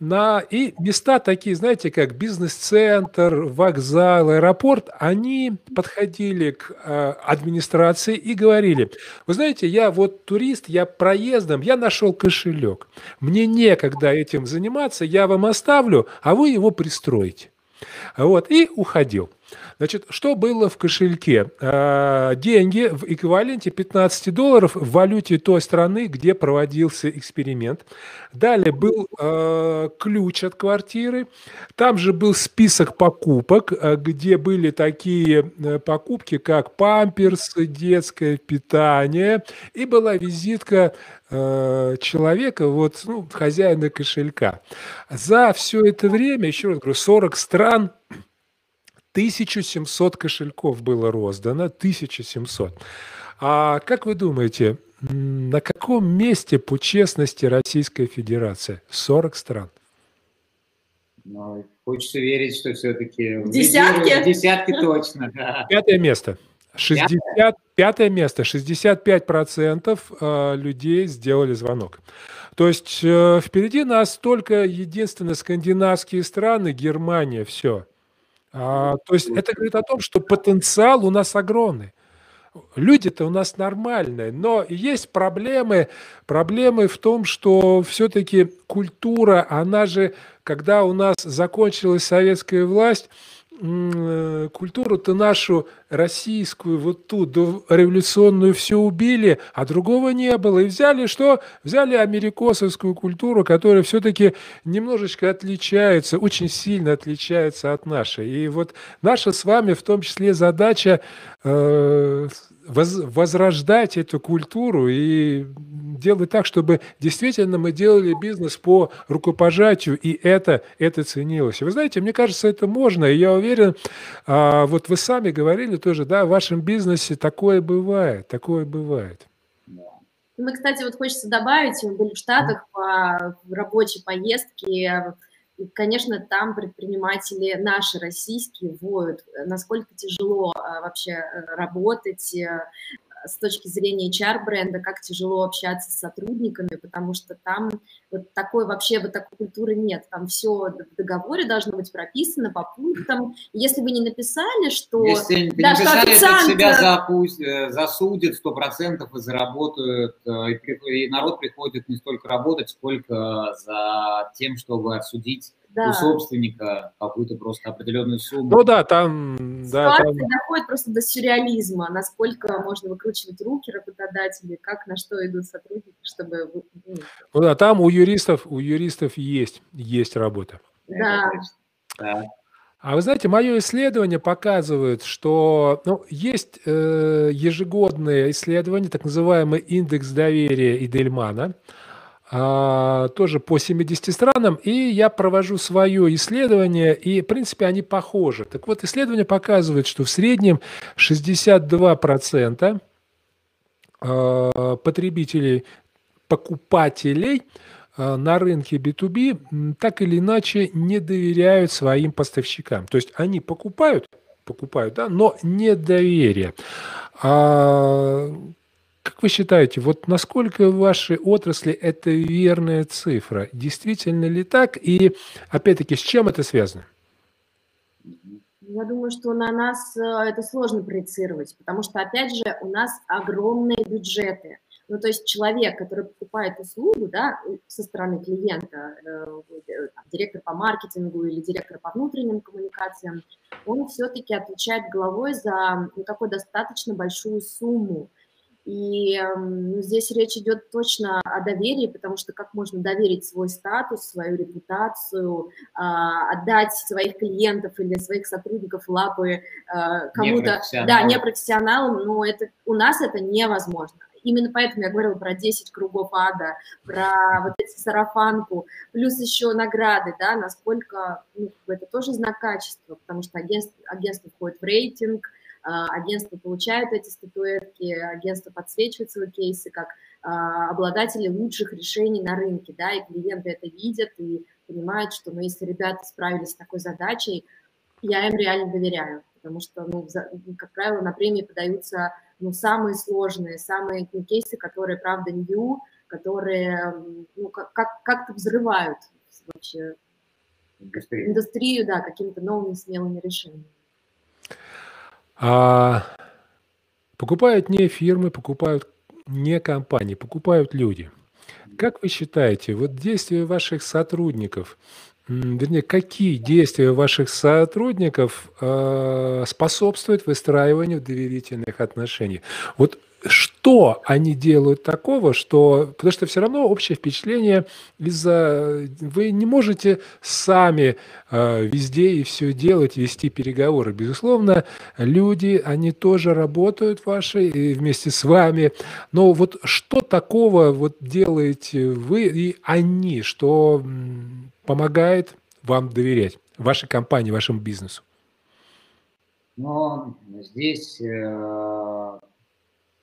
[SPEAKER 1] на, и места такие, знаете, как бизнес-центр, вокзал, аэропорт, они подходили к э, администрации и говорили, вы знаете, я вот турист, я проездом, я нашел кошелек, мне некогда этим заниматься, я вам оставлю, а вы его пристроите. Вот, и уходил. Значит, что было в кошельке? А, деньги в эквиваленте 15 долларов в валюте той страны, где проводился эксперимент. Далее был а, ключ от квартиры. Там же был список покупок, а, где были такие э, покупки, как памперсы, детское питание. И была визитка человека, вот, ну, хозяина кошелька. За все это время, еще раз говорю, 40 стран 1700 кошельков было роздано, 1700. А как вы думаете, на каком месте по честности Российская Федерация? 40 стран.
[SPEAKER 2] Ну, хочется верить, что все-таки...
[SPEAKER 3] Десятки?
[SPEAKER 2] Десятки точно,
[SPEAKER 1] да. Пятое место. 60, пятое место. 65% э, людей сделали звонок. То есть э, впереди нас только единственные скандинавские страны, Германия, все. А, то есть это говорит о том, что потенциал у нас огромный. Люди-то у нас нормальные, но есть проблемы. Проблемы в том, что все-таки культура, она же, когда у нас закончилась советская власть, культуру-то нашу российскую, вот ту революционную все убили, а другого не было. И взяли что? Взяли америкосовскую культуру, которая все-таки немножечко отличается, очень сильно отличается от нашей. И вот наша с вами в том числе задача э, воз, возрождать эту культуру и делать так, чтобы действительно мы делали бизнес по рукопожатию, и это, это ценилось. Вы знаете, мне кажется, это можно, и я уверен, а, вот вы сами говорили тоже, да, в вашем бизнесе такое бывает, такое бывает.
[SPEAKER 3] Мы, кстати, вот хочется добавить, мы были в Штатах по рабочей поездке, конечно, там предприниматели наши, российские, воют, насколько тяжело а, вообще э, работать, э, с точки зрения HR-бренда, как тяжело общаться с сотрудниками, потому что там вот такой вообще вот такой культуры нет. Там все в договоре должно быть прописано по пунктам. Если вы не написали, что...
[SPEAKER 2] Если да, написали, что официант... тебя запусть, э, засудят сто процентов и заработают, э, и народ приходит не столько работать, сколько за тем, чтобы отсудить да. у собственника какую-то просто определенную сумму.
[SPEAKER 1] Ну да, там...
[SPEAKER 3] Да, там... доходит просто до сюрреализма, насколько можно выкручивать руки работодателей, как на что идут сотрудники, чтобы...
[SPEAKER 1] Ну, ну да, там у юристов, у юристов есть, есть работа.
[SPEAKER 3] Да. да.
[SPEAKER 1] А вы знаете, мое исследование показывает, что ну, есть э, ежегодные исследования, так называемый индекс доверия Идельмана, а, тоже по 70 странам, и я провожу свое исследование, и, в принципе, они похожи. Так вот, исследование показывает, что в среднем 62% а, потребителей, покупателей а, на рынке B2B так или иначе не доверяют своим поставщикам. То есть они покупают, покупают, да, но недоверие. Как вы считаете, вот насколько в вашей отрасли это верная цифра? Действительно ли так? И опять-таки, с чем это связано?
[SPEAKER 3] Я думаю, что на нас э, это сложно проецировать, потому что, опять же, у нас огромные бюджеты. Ну, то есть человек, который покупает услугу, да, со стороны клиента, э, там, директор по маркетингу или директор по внутренним коммуникациям, он все-таки отвечает головой за ну, такую достаточно большую сумму. И ну, здесь речь идет точно о доверии, потому что как можно доверить свой статус, свою репутацию, э, отдать своих клиентов или своих сотрудников лапы э, кому-то, да, непрофессионалам, но это, у нас это невозможно. Именно поэтому я говорила про 10 кругов ада, про вот эти сарафанку, плюс еще награды, да, насколько ну, это тоже знак качества, потому что агентство, агентство входит в рейтинг, а, агентства получают эти статуэтки, агентства подсвечивают свои кейсы как а, обладатели лучших решений на рынке, да, и клиенты это видят и понимают, что, ну, если ребята справились с такой задачей, я им реально доверяю, потому что, ну, как правило, на премии подаются, ну, самые сложные, самые ну, кейсы, которые, правда, new, которые, ну, как- как- как-то взрывают вообще индустрию, индустрию да, какими-то новыми смелыми решениями.
[SPEAKER 1] А покупают не фирмы, покупают не компании, покупают люди. Как вы считаете, вот действия ваших сотрудников, вернее, какие действия ваших сотрудников э, способствуют выстраиванию доверительных отношений? Вот что они делают такого, что... Потому что все равно общее впечатление из-за... Вы не можете сами э, везде и все делать, вести переговоры. Безусловно, люди, они тоже работают ваши и вместе с вами. Но вот что такого вот делаете вы и они, что помогает вам доверять, вашей компании, вашему бизнесу?
[SPEAKER 2] Но здесь э,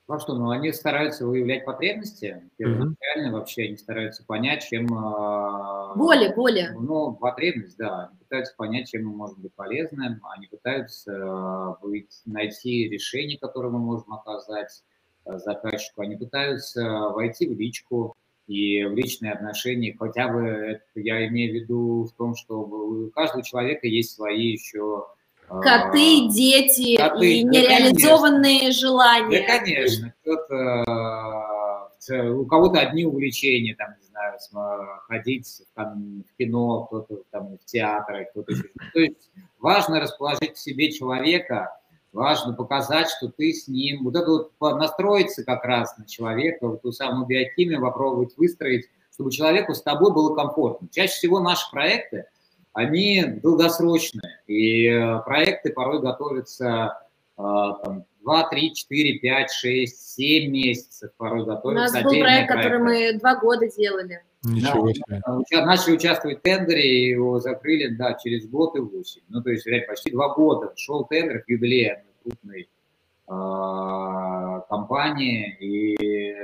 [SPEAKER 2] ну что, ну они стараются выявлять потребности, первоначально mm-hmm. вообще они стараются понять, чем...
[SPEAKER 3] Боли, боли.
[SPEAKER 2] Ну, потребность, да. Они пытаются понять, чем мы можем быть полезным, они пытаются быть, найти решение, которое мы можем оказать э, заказчику, они пытаются войти в личку и в личные отношения, хотя бы это я имею в виду в том, что у каждого человека есть свои еще
[SPEAKER 3] Коты, а, дети Коты, и нереализованные да, желания.
[SPEAKER 2] Да, конечно. Кто-то, э, у кого-то одни увлечения, там, не знаю, ходить там, в кино, кто-то там в театр, кто-то еще. То есть важно расположить к себе человека, важно показать, что ты с ним, вот это вот настроиться как раз на человека, вот ту самую биохимию попробовать выстроить, чтобы человеку с тобой было комфортно. Чаще всего наши проекты – они долгосрочные, и э, проекты порой готовятся э, там, 2, 3, 4, 5, 6, 7 месяцев порой готовятся.
[SPEAKER 3] У нас был проект, проекты. который мы два года делали.
[SPEAKER 1] Ничего себе.
[SPEAKER 2] Начали участвовать в тендере, и его закрыли, да, через год и 8. Ну, то есть, реально, почти два года шел тендер к юбилею крупной э, компании, и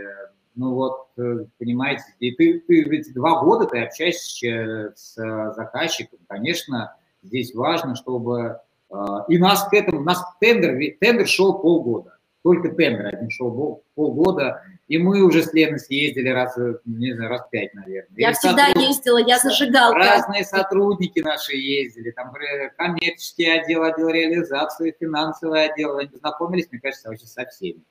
[SPEAKER 2] ну вот, э, понимаете, и ты, ты эти два года ты общаешься с заказчиком, конечно, здесь важно, чтобы э, и нас к этому, нас тендер, тендер шел полгода, только тендер один шел полгода, и мы уже с Леной съездили раз, не знаю, раз пять, наверное.
[SPEAKER 3] Я Или всегда сотруд... ездила, я зажигалка.
[SPEAKER 2] Разные сотрудники наши ездили, там коммерческий отдел, отдел реализации, финансовый отдел. Они познакомились, мне кажется, вообще со всеми.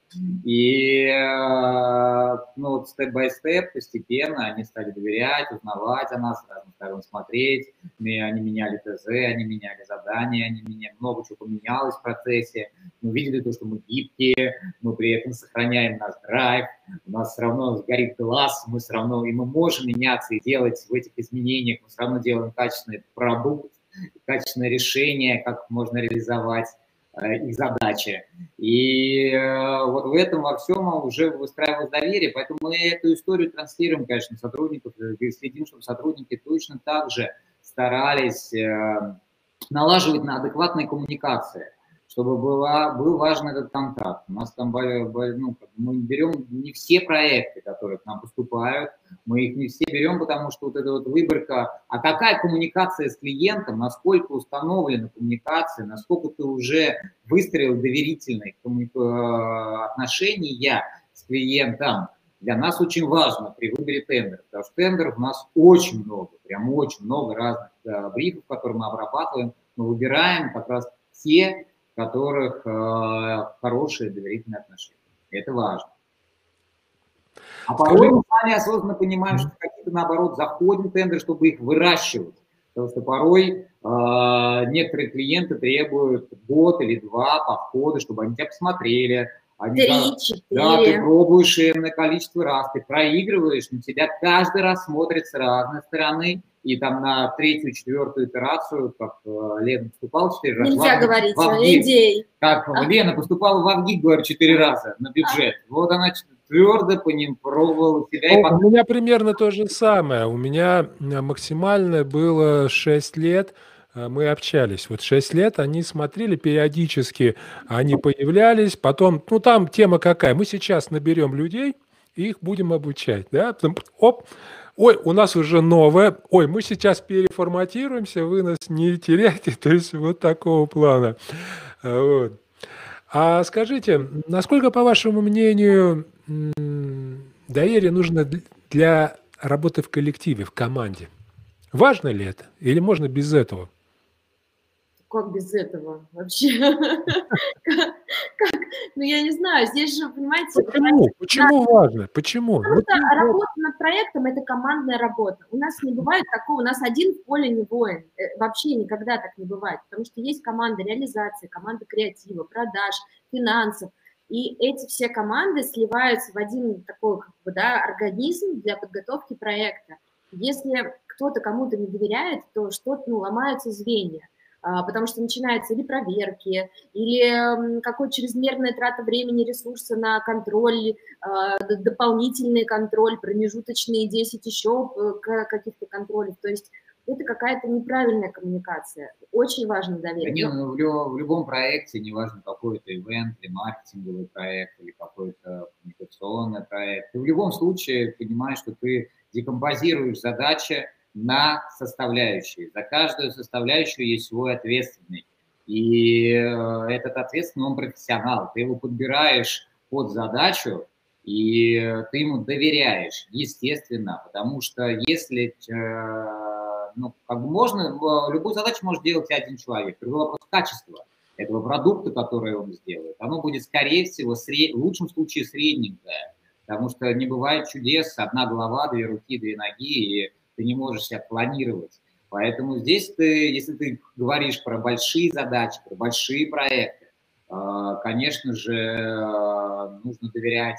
[SPEAKER 2] И э, ну, вот степ-бай-степ постепенно они стали доверять, узнавать о нас, разным сторон смотреть. Они меняли ТЗ, они меняли задания, они меняли, много чего поменялось в процессе. Мы увидели то, что мы гибкие, мы при этом сохраняем наш драйв, у нас все равно горит глаз, мы все равно, и мы можем меняться и делать в этих изменениях, мы все равно делаем качественный продукт, качественное решение, как можно реализовать э, их задачи. И э, вот в этом во всем уже выстраивалось доверие, поэтому мы эту историю транслируем, конечно, сотрудников, и следим, чтобы сотрудники точно так же старались э, налаживать на адекватной коммуникации чтобы была, был важен этот контакт. У нас там ну, мы берем не все проекты, которые к нам поступают, мы их не все берем, потому что вот эта вот выборка, а какая коммуникация с клиентом, насколько установлена коммуникация, насколько ты уже выстроил доверительные э, отношения с клиентом, для нас очень важно при выборе тендера, потому что тендеров у нас очень много, прям очень много разных да, брифов, которые мы обрабатываем, мы выбираем как раз те, которых э, хорошие доверительные отношения. Это важно. А порой мы сами осознанно понимаем, что какие-то, наоборот, заходим в тендер, чтобы их выращивать. Потому что порой э, некоторые клиенты требуют год или два подхода, чтобы они тебя посмотрели. Они,
[SPEAKER 3] Три, четыре.
[SPEAKER 2] Да, ты пробуешь энное количество раз, ты проигрываешь, на тебя каждый раз смотрят с разной стороны и там на третью, четвертую итерацию, как э, Лена поступала четыре раза.
[SPEAKER 3] Нельзя в, говорить о идее.
[SPEAKER 2] Как а? Лена поступала в Авгик, говорю, четыре раза на бюджет. А? Вот она твердо по ним пробовала себя.
[SPEAKER 1] Ну, У меня примерно то же самое. У меня э, максимальное было 6 лет, э, мы общались. Вот 6 лет они смотрели периодически, они появлялись, потом, ну там тема какая, мы сейчас наберем людей, их будем обучать, да, потом, оп, ой, у нас уже новое, ой, мы сейчас переформатируемся, вы нас не теряйте, то есть вот такого плана. Вот. А скажите, насколько, по вашему мнению, доверие нужно для работы в коллективе, в команде? Важно ли это? Или можно без этого?
[SPEAKER 3] Как без этого вообще? Как? Ну, я не знаю, здесь же, понимаете...
[SPEAKER 1] Почему? Почему важно? Почему?
[SPEAKER 3] Потому что работа над проектом – это командная работа. У нас не бывает такого, у нас один в поле не воин. Э, вообще никогда так не бывает, потому что есть команда реализации, команда креатива, продаж, финансов. И эти все команды сливаются в один такой как бы, да, организм для подготовки проекта. Если кто-то кому-то не доверяет, то что-то ну, ломаются звенья. А, потому что начинаются или проверки, или какой чрезмерная трата времени, ресурса на контроль, а, дополнительный контроль, промежуточные 10 еще э, каких-то контролей. То есть это какая-то неправильная коммуникация. Очень важно доверие.
[SPEAKER 2] Не, ну, в, в любом проекте, неважно, какой это ивент, или маркетинговый проект, или какой-то коммуникационный проект, ты в любом случае понимаешь, что ты декомпозируешь задачи, на составляющие. За каждую составляющую есть свой ответственный. И э, этот ответственный, он профессионал. Ты его подбираешь под задачу, и ты ему доверяешь, естественно, потому что если, э, ну, как бы можно, любую задачу может делать один человек. Другой вопрос качества этого продукта, который он сделает. Оно будет, скорее всего, сред... в лучшем случае средненькое, потому что не бывает чудес, одна голова, две руки, две ноги, и ты не можешь себя планировать. Поэтому здесь ты, если ты говоришь про большие задачи, про большие проекты, э, конечно же, э, нужно доверять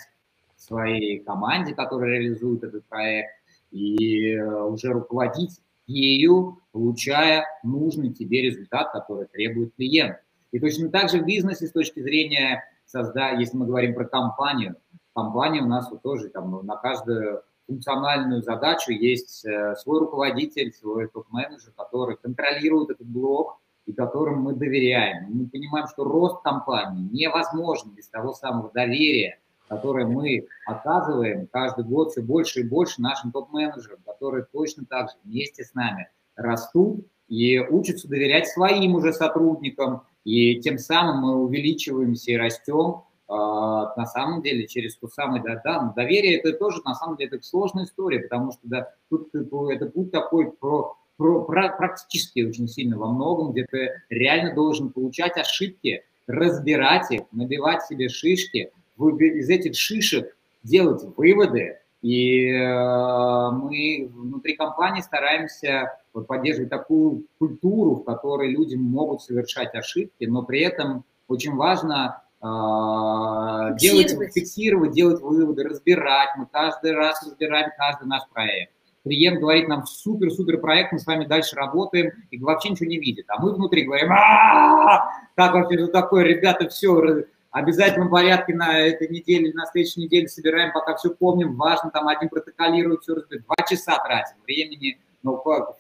[SPEAKER 2] своей команде, которая реализует этот проект, и э, уже руководить ею, получая нужный тебе результат, который требует клиент. И точно так же в бизнесе с точки зрения создания, если мы говорим про компанию, компания у нас вот тоже там на каждую функциональную задачу, есть э, свой руководитель, свой топ-менеджер, который контролирует этот блок и которым мы доверяем. Мы понимаем, что рост компании невозможен без того самого доверия, которое мы оказываем каждый год все больше и больше нашим топ-менеджерам, которые точно так же вместе с нами растут и учатся доверять своим уже сотрудникам, и тем самым мы увеличиваемся и растем, на самом деле через то самое да, да, доверие это тоже на самом деле это сложная история, потому что да, тут это путь такой про, про, про практически очень сильно во многом, где ты реально должен получать ошибки, разбирать их, набивать себе шишки, из этих шишек делать выводы. И э, мы внутри компании стараемся вот, поддерживать такую культуру, в которой люди могут совершать ошибки, но при этом очень важно а, делать, фиксировать, делать выводы, разбирать. Мы каждый раз разбираем каждый наш проект. Клиент говорит нам супер-супер проект, мы с вами дальше работаем, и вообще ничего не видит. А мы внутри говорим, как вообще это такое, ребята, все, в обязательном порядке на этой неделе, на следующей неделе собираем, пока все помним, важно, там один протоколирует, все разбирает. Два часа тратим, времени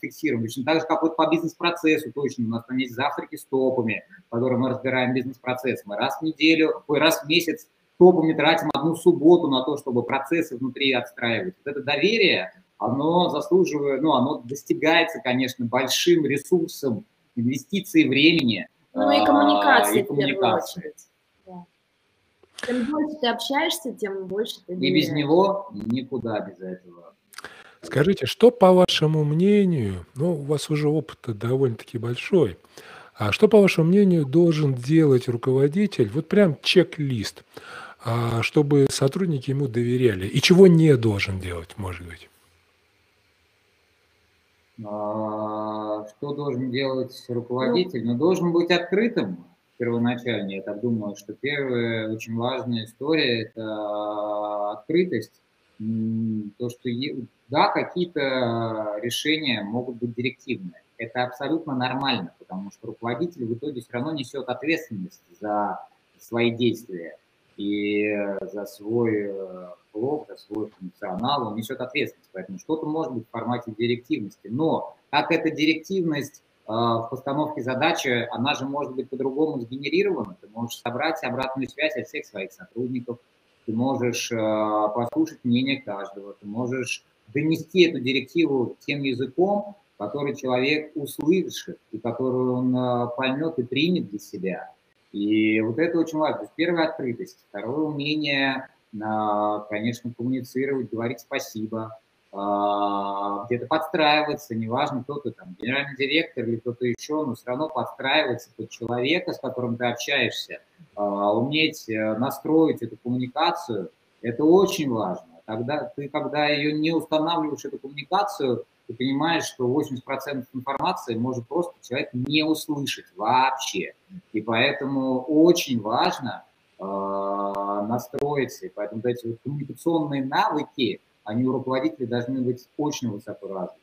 [SPEAKER 2] фиксируем. Точно так же, как вот по бизнес-процессу точно. У нас там есть завтраки с топами, в которых мы разбираем бизнес-процесс. Мы раз в неделю, ой, раз в месяц топами тратим одну субботу на то, чтобы процессы внутри отстраивать. Вот это доверие, оно заслуживает, ну, оно достигается, конечно, большим ресурсом инвестиций времени.
[SPEAKER 3] Ну и коммуникации, а, и коммуникации. в первую очередь. Да. Чем больше ты общаешься, тем больше ты.
[SPEAKER 2] И без него никуда без этого.
[SPEAKER 1] Скажите, что, по вашему мнению, ну, у вас уже опыт довольно-таки большой, а что, по вашему мнению, должен делать руководитель, вот прям чек-лист, а, чтобы сотрудники ему доверяли, и чего не должен делать, может быть?
[SPEAKER 2] А, что должен делать руководитель? Ну, должен быть открытым первоначально. Я так думаю, что первая очень важная история – это открытость. То, что да, какие-то решения могут быть директивные. Это абсолютно нормально, потому что руководитель в итоге все равно несет ответственность за свои действия и за свой э, блок, за свой функционал, он несет ответственность. Поэтому что-то может быть в формате директивности. Но как эта директивность э, в постановке задачи, она же может быть по-другому сгенерирована. Ты можешь собрать обратную связь от всех своих сотрудников, ты можешь э, послушать мнение каждого, ты можешь донести эту директиву тем языком, который человек услышит и который он э, поймет и примет для себя. И вот это очень важно. То есть первая открытость, второе умение, э, конечно, коммуницировать, говорить спасибо, а, где-то подстраиваться, неважно, кто ты там, генеральный директор или кто-то еще, но все равно подстраиваться под человека, с которым ты общаешься, уметь э, настроить эту коммуникацию, это очень важно. Тогда ты, когда ее не устанавливаешь, эту коммуникацию, ты понимаешь, что 80% информации может просто человек не услышать вообще. И поэтому очень важно э, настроиться. И поэтому эти вот коммуникационные навыки – они у руководителей должны быть очень высоко развиты.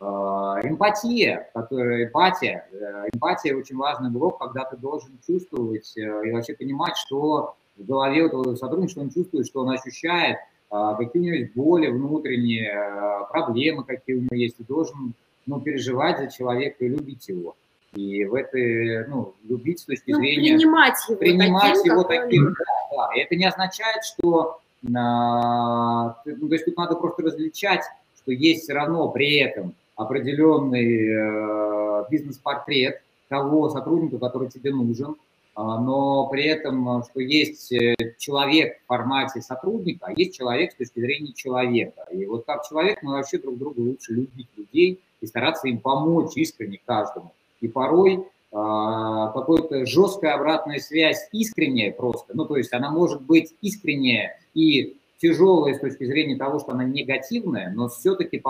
[SPEAKER 2] А, эмпатия, которая эмпатия, э, эмпатия очень важный блок, когда ты должен чувствовать э, и вообще понимать, что в голове у твоего сотрудника, что он чувствует, что он ощущает, какие у него есть боли внутренние, э, проблемы какие у него есть. Ты должен ну, переживать за человека и любить его. И в этой, ну, любить с точки ну, зрения...
[SPEAKER 3] Принимать его
[SPEAKER 2] принимать таким, его таким, да, да. И это не означает, что ну, то есть тут надо просто различать, что есть все равно при этом определенный э, бизнес-портрет того сотрудника, который тебе нужен, а, но при этом, что есть э, человек в формате сотрудника, а есть человек с точки зрения человека. И вот как человек мы вообще друг друга лучше любить людей и стараться им помочь искренне каждому. И порой а, какой-то жесткая обратная связь искренняя просто, ну то есть она может быть искренняя и тяжелая с точки зрения того, что она негативная, но все-таки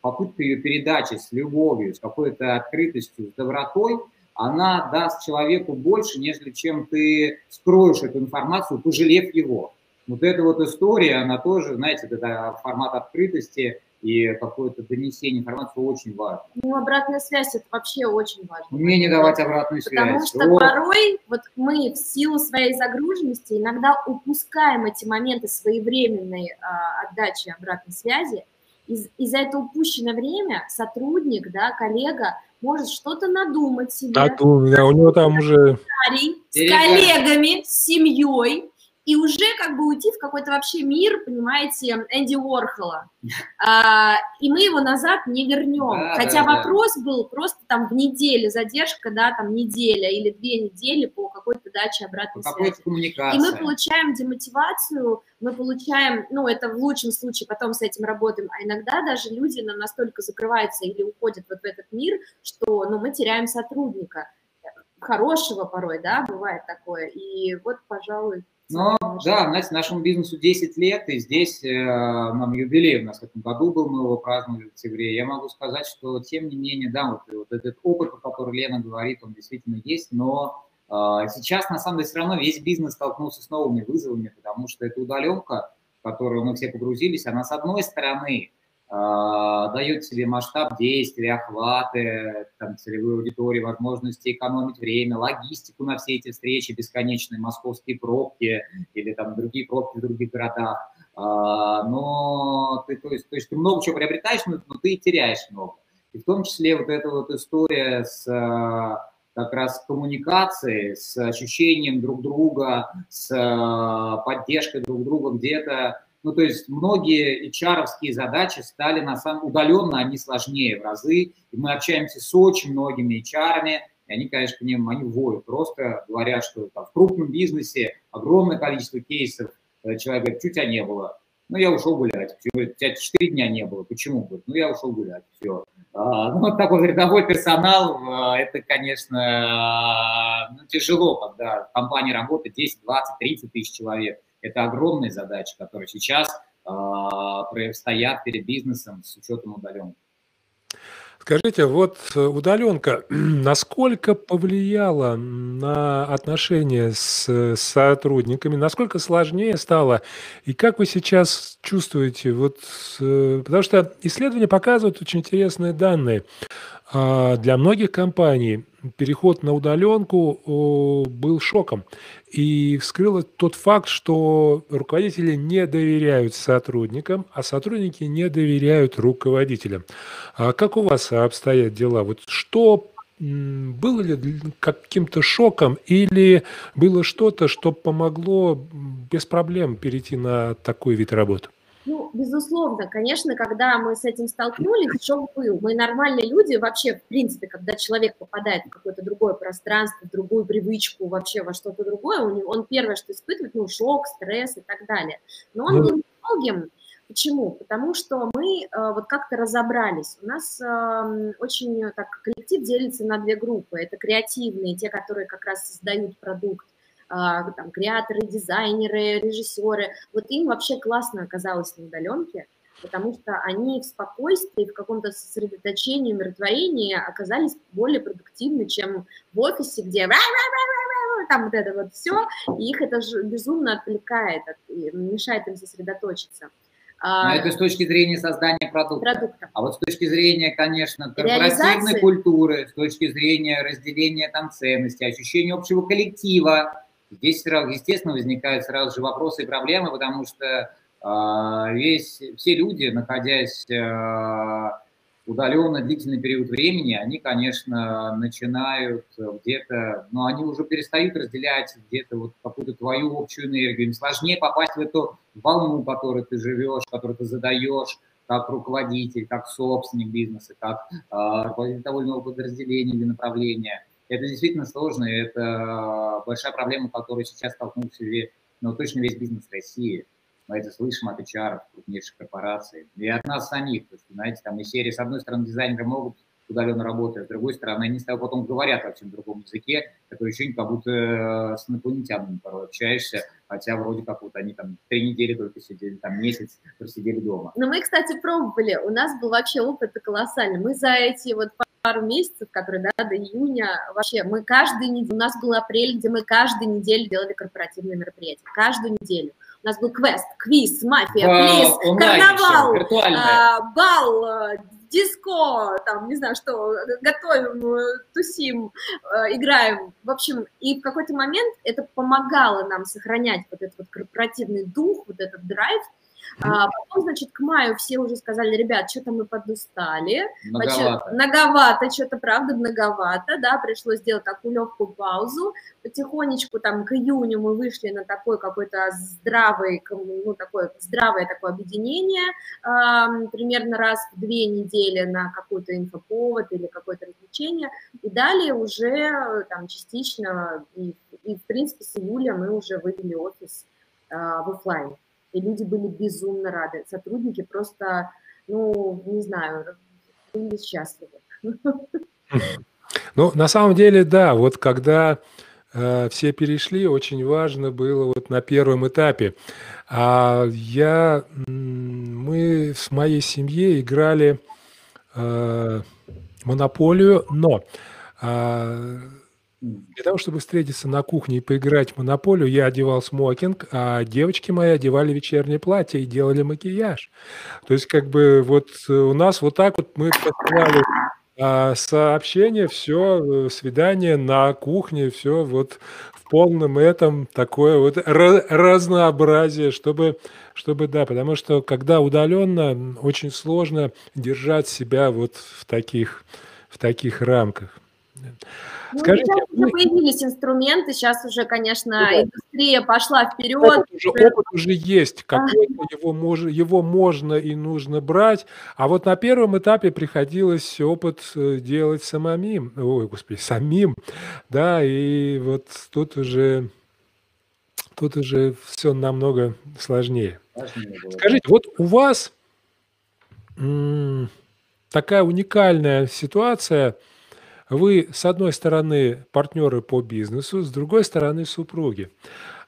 [SPEAKER 2] попытка ее передачи с любовью, с какой-то открытостью, с добротой, она даст человеку больше, нежели чем ты скроешь эту информацию, пожалев его. Вот эта вот история, она тоже, знаете, это формат открытости – и какое-то донесение информации очень важно.
[SPEAKER 3] Ну, обратная связь – это вообще очень важно.
[SPEAKER 2] Умение давать обратную связь.
[SPEAKER 3] Потому что О. порой вот мы в силу своей загруженности иногда упускаем эти моменты своевременной а, отдачи обратной связи, и, и за это упущенное время сотрудник, да, коллега может что-то надумать себе.
[SPEAKER 1] Надумать, да, у него там уже...
[SPEAKER 3] С коллегами, с семьей, и уже как бы уйти в какой-то вообще мир, понимаете, Энди Уорхола. А, и мы его назад не вернем. Да, Хотя да, вопрос да. был просто там в неделе задержка, да, там неделя или две недели по какой-то даче обратной по связи.
[SPEAKER 2] Коммуникации.
[SPEAKER 3] И мы получаем демотивацию, мы получаем, ну, это в лучшем случае потом с этим работаем, а иногда даже люди нам настолько закрываются или уходят вот в этот мир, что, ну, мы теряем сотрудника хорошего порой, да, бывает такое. И вот, пожалуй,
[SPEAKER 2] но да, знаете, нашему бизнесу 10 лет, и здесь э, нам юбилей у нас в этом году был, мы его праздновали в октябре. Я могу сказать, что тем не менее, да, вот, вот этот опыт, о котором Лена говорит, он действительно есть, но э, сейчас на самом деле все равно весь бизнес столкнулся с новыми вызовами, потому что эта удаленка, в которую мы все погрузились, она с одной стороны а, дает себе масштаб действий, охваты, там, целевой аудитории, возможности экономить время, логистику на все эти встречи, бесконечные московские пробки или там другие пробки в других городах. А, но ты, то есть, то есть ты много чего приобретаешь, но, но ты и теряешь много. И в том числе вот эта вот история с а, как раз коммуникацией, с ощущением друг друга, с поддержкой друг друга где-то, ну, то есть многие hr задачи стали на самом удаленно, они сложнее в разы. И мы общаемся с очень многими HR, и они, конечно, ним, они воют просто, говоря, что там, в крупном бизнесе огромное количество кейсов, э, человек говорит, у тебя не было? Ну, я ушел гулять. У тебя 4 дня не было. Почему? Ну, я ушел гулять. Все. А, ну, вот такой рядовой персонал, а, это, конечно, а, ну, тяжело, когда в компании работает 10, 20, 30 тысяч человек. Это огромные задачи, которые сейчас э, стоят перед бизнесом с учетом удаленки.
[SPEAKER 1] Скажите, вот э, удаленка насколько повлияла на отношения с сотрудниками, насколько сложнее стало, и как вы сейчас чувствуете? Вот, э, потому что исследования показывают очень интересные данные. А, для многих компаний переход на удаленку был шоком. И вскрыл тот факт, что руководители не доверяют сотрудникам, а сотрудники не доверяют руководителям. А как у вас обстоят дела? Вот что было ли каким-то шоком или было что-то, что помогло без проблем перейти на такой вид работы?
[SPEAKER 3] Ну, безусловно, конечно, когда мы с этим столкнулись, шок был. Мы нормальные люди вообще, в принципе, когда человек попадает в какое-то другое пространство, в другую привычку, вообще во что-то другое, он, первое, что испытывает, ну, шок, стресс и так далее. Но он ну был долгим, Почему? Потому что мы э, вот как-то разобрались. У нас э, очень так коллектив делится на две группы. Это креативные, те, которые как раз создают продукт, там, креаторы, дизайнеры, режиссеры. Вот им вообще классно оказалось на удаленке, потому что они в спокойствии, в каком-то сосредоточении, умиротворении оказались более продуктивны, чем в офисе, где там вот это вот все, и их это же безумно отвлекает, мешает им сосредоточиться.
[SPEAKER 2] Но а, это с точки зрения создания продукта. продукта. А вот с точки зрения, конечно, корпоративной культуры, с точки зрения разделения там ценностей, ощущения общего коллектива, здесь, естественно, возникают сразу же вопросы и проблемы, потому что э, весь, все люди, находясь э, удаленно длительный период времени, они, конечно, начинают где-то, но они уже перестают разделять где-то вот какую-то твою общую энергию. Им сложнее попасть в эту волну, которой ты живешь, которую ты задаешь, как руководитель, как собственник бизнеса, как э, руководитель иного подразделения или направления. Это действительно сложно, и это большая проблема, которую сейчас столкнулся, ну, точно весь бизнес России мы это слышим от HR, крупнейших корпораций, и от нас самих. То есть, знаете, там из серии, с одной стороны, дизайнеры могут удаленно работать, с другой стороны, они с тобой потом говорят вообще на другом языке, такое ощущение, как будто э, с инопланетянами порой общаешься, хотя вроде как вот они там три недели только сидели, там месяц просидели дома.
[SPEAKER 3] Но мы, кстати, пробовали, у нас был вообще опыт колоссальный. Мы за эти вот пару месяцев, которые, да, до июня, вообще, мы каждый неделю, у нас был апрель, где мы каждую неделю делали корпоративные мероприятия, каждую неделю. У нас был квест, квиз, мафия, плиз, карнавал, а, бал, а, диско, там, не знаю что, готовим, тусим, а, играем. В общем, и в какой-то момент это помогало нам сохранять вот этот вот корпоративный дух, вот этот драйв, а потом, значит, к маю все уже сказали, ребят, что-то мы подустали. Многовато. Многовато, что-то, правда, многовато, да, пришлось сделать такую легкую паузу. Потихонечку там к июню мы вышли на такой какой-то здравый, ну, такое здравое такое объединение, э, примерно раз в две недели на какой-то инфоповод или какое-то развлечение. И далее уже там частично, и, и в принципе с июля мы уже вывели офис э, в офлайн и люди были безумно рады. Сотрудники просто, ну, не знаю, были счастливы.
[SPEAKER 1] Ну, на самом деле, да, вот когда э, все перешли, очень важно было вот на первом этапе. А я, мы с моей семьей играли э, монополию, но э, для того, чтобы встретиться на кухне и поиграть в монополию, я одевал смокинг, а девочки мои одевали вечернее платье и делали макияж. То есть, как бы, вот э, у нас вот так вот мы посылали а, сообщение, все, э, свидание на кухне, все вот в полном этом такое вот разнообразие, чтобы, чтобы, да, потому что когда удаленно, очень сложно держать себя вот в таких, в таких рамках.
[SPEAKER 3] Ну, Скажите, сейчас уже появились инструменты, сейчас уже, конечно, да. индустрия пошла вперед. Опыт
[SPEAKER 1] уже, опыт уже есть, какой-то его, мож, его можно и нужно брать. А вот на первом этапе приходилось опыт э, делать самим, ой, господи, самим, да, и вот тут уже, тут уже все намного сложнее. Скажите, вот у вас такая уникальная ситуация – вы, с одной стороны, партнеры по бизнесу, с другой стороны, супруги.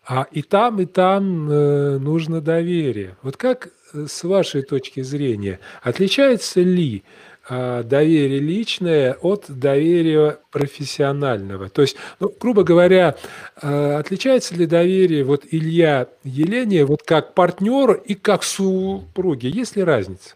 [SPEAKER 1] А и там, и там э, нужно доверие. Вот как э, с вашей точки зрения, отличается ли э, доверие личное от доверия профессионального? То есть, ну, грубо говоря, э, отличается ли доверие вот Илья Елене вот как партнер и как супруги? Есть ли разница?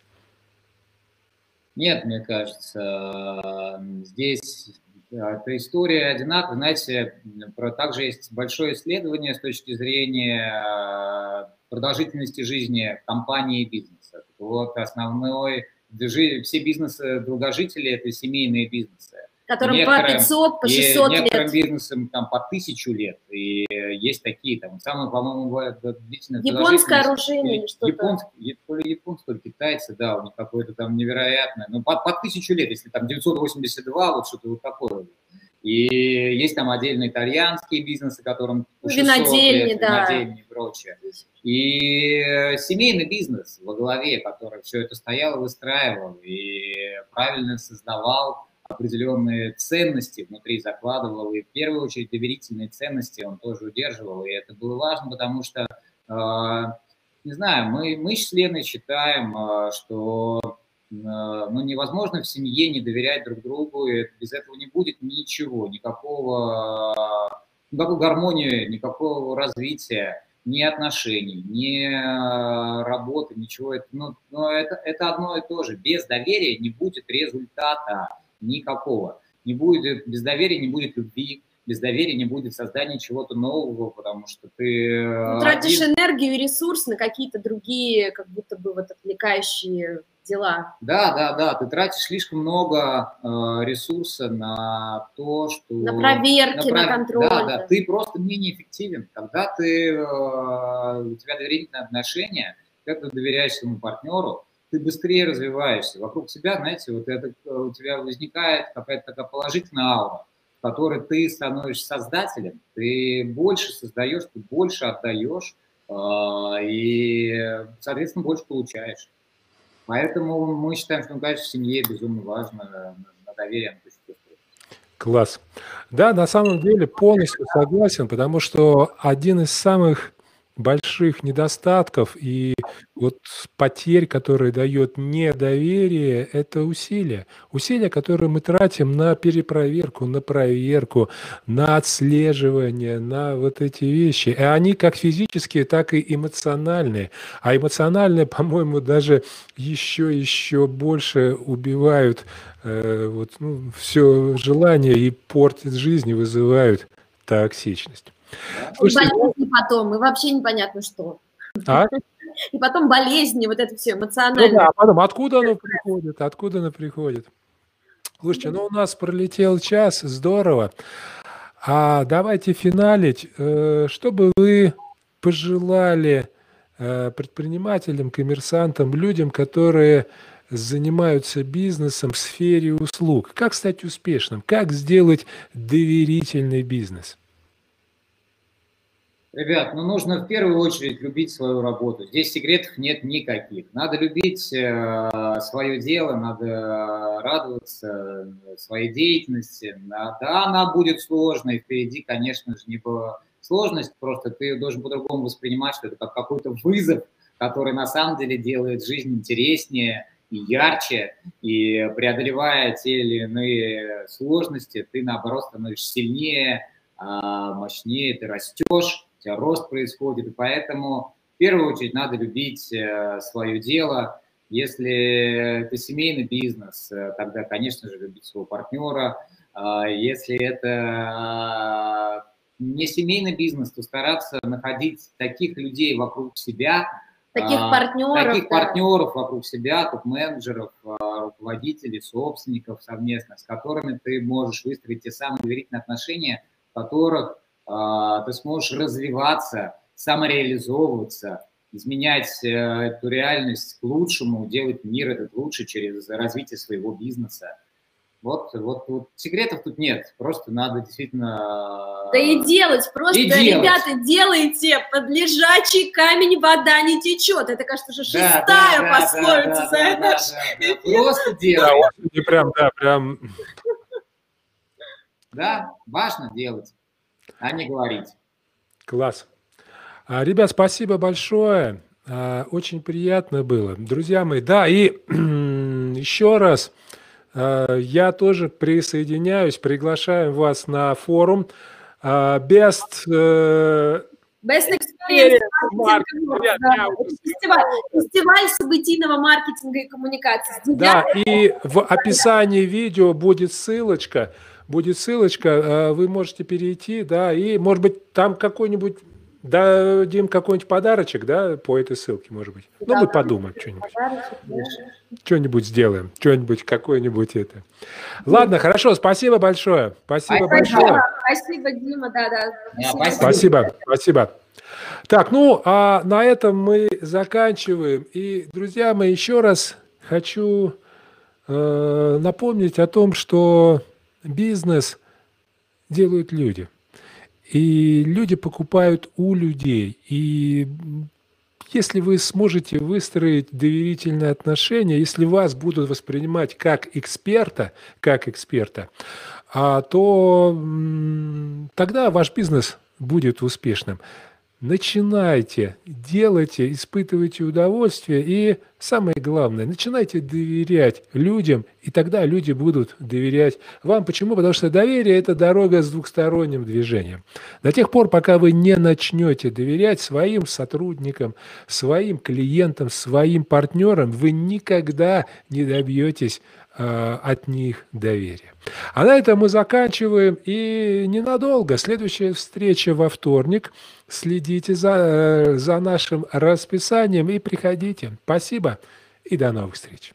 [SPEAKER 2] Нет, мне кажется, здесь эта история одинаковая. Знаете, про, также есть большое исследование с точки зрения продолжительности жизни компании и бизнеса. Вот основной, все бизнесы долгожители – это семейные бизнесы
[SPEAKER 3] которым некоторым, по 500, по 600
[SPEAKER 2] лет. Некоторым бизнесам там по тысячу лет, и есть такие там, самые, по-моему,
[SPEAKER 3] длительные Японское оружие или что-то?
[SPEAKER 2] Ли китайцы, да, у них какое-то там невероятное, ну, по, по тысячу лет, если там 982, вот что-то вот такое. И И есть там отдельные итальянские бизнесы, которым
[SPEAKER 3] винодельни, лет, да.
[SPEAKER 2] винодельни и прочее. И семейный бизнес во главе, который все это стоял, выстраивал и правильно создавал определенные ценности внутри закладывал, и в первую очередь доверительные ценности он тоже удерживал, и это было важно, потому что, э, не знаю, мы, мы с Леной считаем, э, что э, ну, невозможно в семье не доверять друг другу, и без этого не будет ничего, никакого, никакой гармонии, никакого развития, ни отношений, ни работы, ничего. Ну, но это, это одно и то же. Без доверия не будет результата никакого. Не будет, без доверия не будет любви, без доверия не будет создания чего-то нового, потому что ты...
[SPEAKER 3] Ну, тратишь один... энергию и ресурс на какие-то другие, как будто бы вот отвлекающие дела.
[SPEAKER 2] Да, да, да, ты тратишь слишком много э, ресурса на то, что...
[SPEAKER 3] На проверки, на, пров... на контроль.
[SPEAKER 2] Да, да, ты просто менее эффективен. Когда ты, э, у тебя доверительные отношения, когда ты доверяешь своему партнеру, ты быстрее развиваешься. Вокруг себя, знаете, вот это, э, у тебя возникает какая-то такая положительная аура, в которой ты становишься создателем, ты больше создаешь, ты больше отдаешь, э, и, соответственно, больше получаешь. Поэтому мы считаем, что, ну, конечно, в семье безумно важно на доверие
[SPEAKER 1] Класс. Да, на самом деле полностью согласен, потому что один из самых больших недостатков и вот потерь, которые дает недоверие, это усилия. Усилия, которые мы тратим на перепроверку, на проверку, на отслеживание, на вот эти вещи. И они как физические, так и эмоциональные. А эмоциональные, по-моему, даже еще, еще больше убивают э, вот, ну, все желание и портят жизнь, и вызывают токсичность.
[SPEAKER 3] Слушайте, и болезни потом, и вообще непонятно что. А? И потом болезни, вот это все эмоционально. Ну да,
[SPEAKER 1] потом откуда оно приходит, откуда оно приходит. Слушайте, ну у нас пролетел час, здорово. А давайте финалить. Э, что бы вы пожелали э, предпринимателям, коммерсантам, людям, которые занимаются бизнесом в сфере услуг? Как стать успешным? Как сделать доверительный бизнес?
[SPEAKER 2] Ребят, ну нужно в первую очередь любить свою работу. Здесь секретов нет никаких. Надо любить э, свое дело, надо радоваться своей деятельности. Да, она будет сложной, впереди, конечно же, не было сложность, просто ты должен по-другому воспринимать, что это как какой-то вызов, который на самом деле делает жизнь интереснее и ярче, и преодолевая те или иные сложности, ты, наоборот, становишься сильнее, а, мощнее, ты растешь, у тебя рост происходит, и поэтому в первую очередь надо любить э, свое дело. Если это семейный бизнес, э, тогда, конечно же, любить своего партнера. А если это не семейный бизнес, то стараться находить таких людей вокруг себя,
[SPEAKER 3] таких а, партнеров,
[SPEAKER 2] таких да. партнеров вокруг себя, топ-менеджеров, руководителей, собственников совместно, с которыми ты можешь выстроить те самые доверительные отношения, в которых ты сможешь развиваться, самореализовываться, изменять э, эту реальность к лучшему, делать мир этот лучше через развитие своего бизнеса. Вот, вот, вот секретов тут нет, просто надо действительно...
[SPEAKER 3] Да и делать, просто, и делать. ребята, делайте, под лежачий камень вода не течет. Это, кажется, уже шестая да, да, пословица да, за
[SPEAKER 2] это. Да, да, да, просто делать.
[SPEAKER 1] Да, прям, да, прям...
[SPEAKER 2] Да, важно делать а не говорить.
[SPEAKER 1] Класс. А, ребят, спасибо большое. А, очень приятно было. Друзья мои, да, и еще раз а, я тоже присоединяюсь, приглашаем вас на форум Best
[SPEAKER 3] Best Experience фестиваль, фестиваль событийного маркетинга и коммуникации.
[SPEAKER 1] Да, и в описании видео будет ссылочка будет ссылочка, э, вы можете перейти, да, и, может быть, там какой-нибудь дадим какой-нибудь подарочек, да, по этой ссылке, может быть. Ну, мы подумаем что-нибудь. Что-нибудь сделаем, что-нибудь, какое-нибудь это. Ладно, хорошо, спасибо большое. Спасибо, спасибо большое.
[SPEAKER 3] Спасибо, Дима, да,
[SPEAKER 1] да. Спасибо, спасибо. Так, ну, а на этом мы заканчиваем. И, друзья мои, еще раз хочу э, напомнить о том, что бизнес делают люди. И люди покупают у людей. И если вы сможете выстроить доверительные отношения, если вас будут воспринимать как эксперта, как эксперта, а, то тогда ваш бизнес будет успешным. Начинайте, делайте, испытывайте удовольствие и самое главное, начинайте доверять людям, и тогда люди будут доверять вам. Почему? Потому что доверие – это дорога с двухсторонним движением. До тех пор, пока вы не начнете доверять своим сотрудникам, своим клиентам, своим партнерам, вы никогда не добьетесь от них доверия. А на этом мы заканчиваем и ненадолго. Следующая встреча во вторник. Следите за, э, за нашим расписанием и приходите. Спасибо и до новых встреч.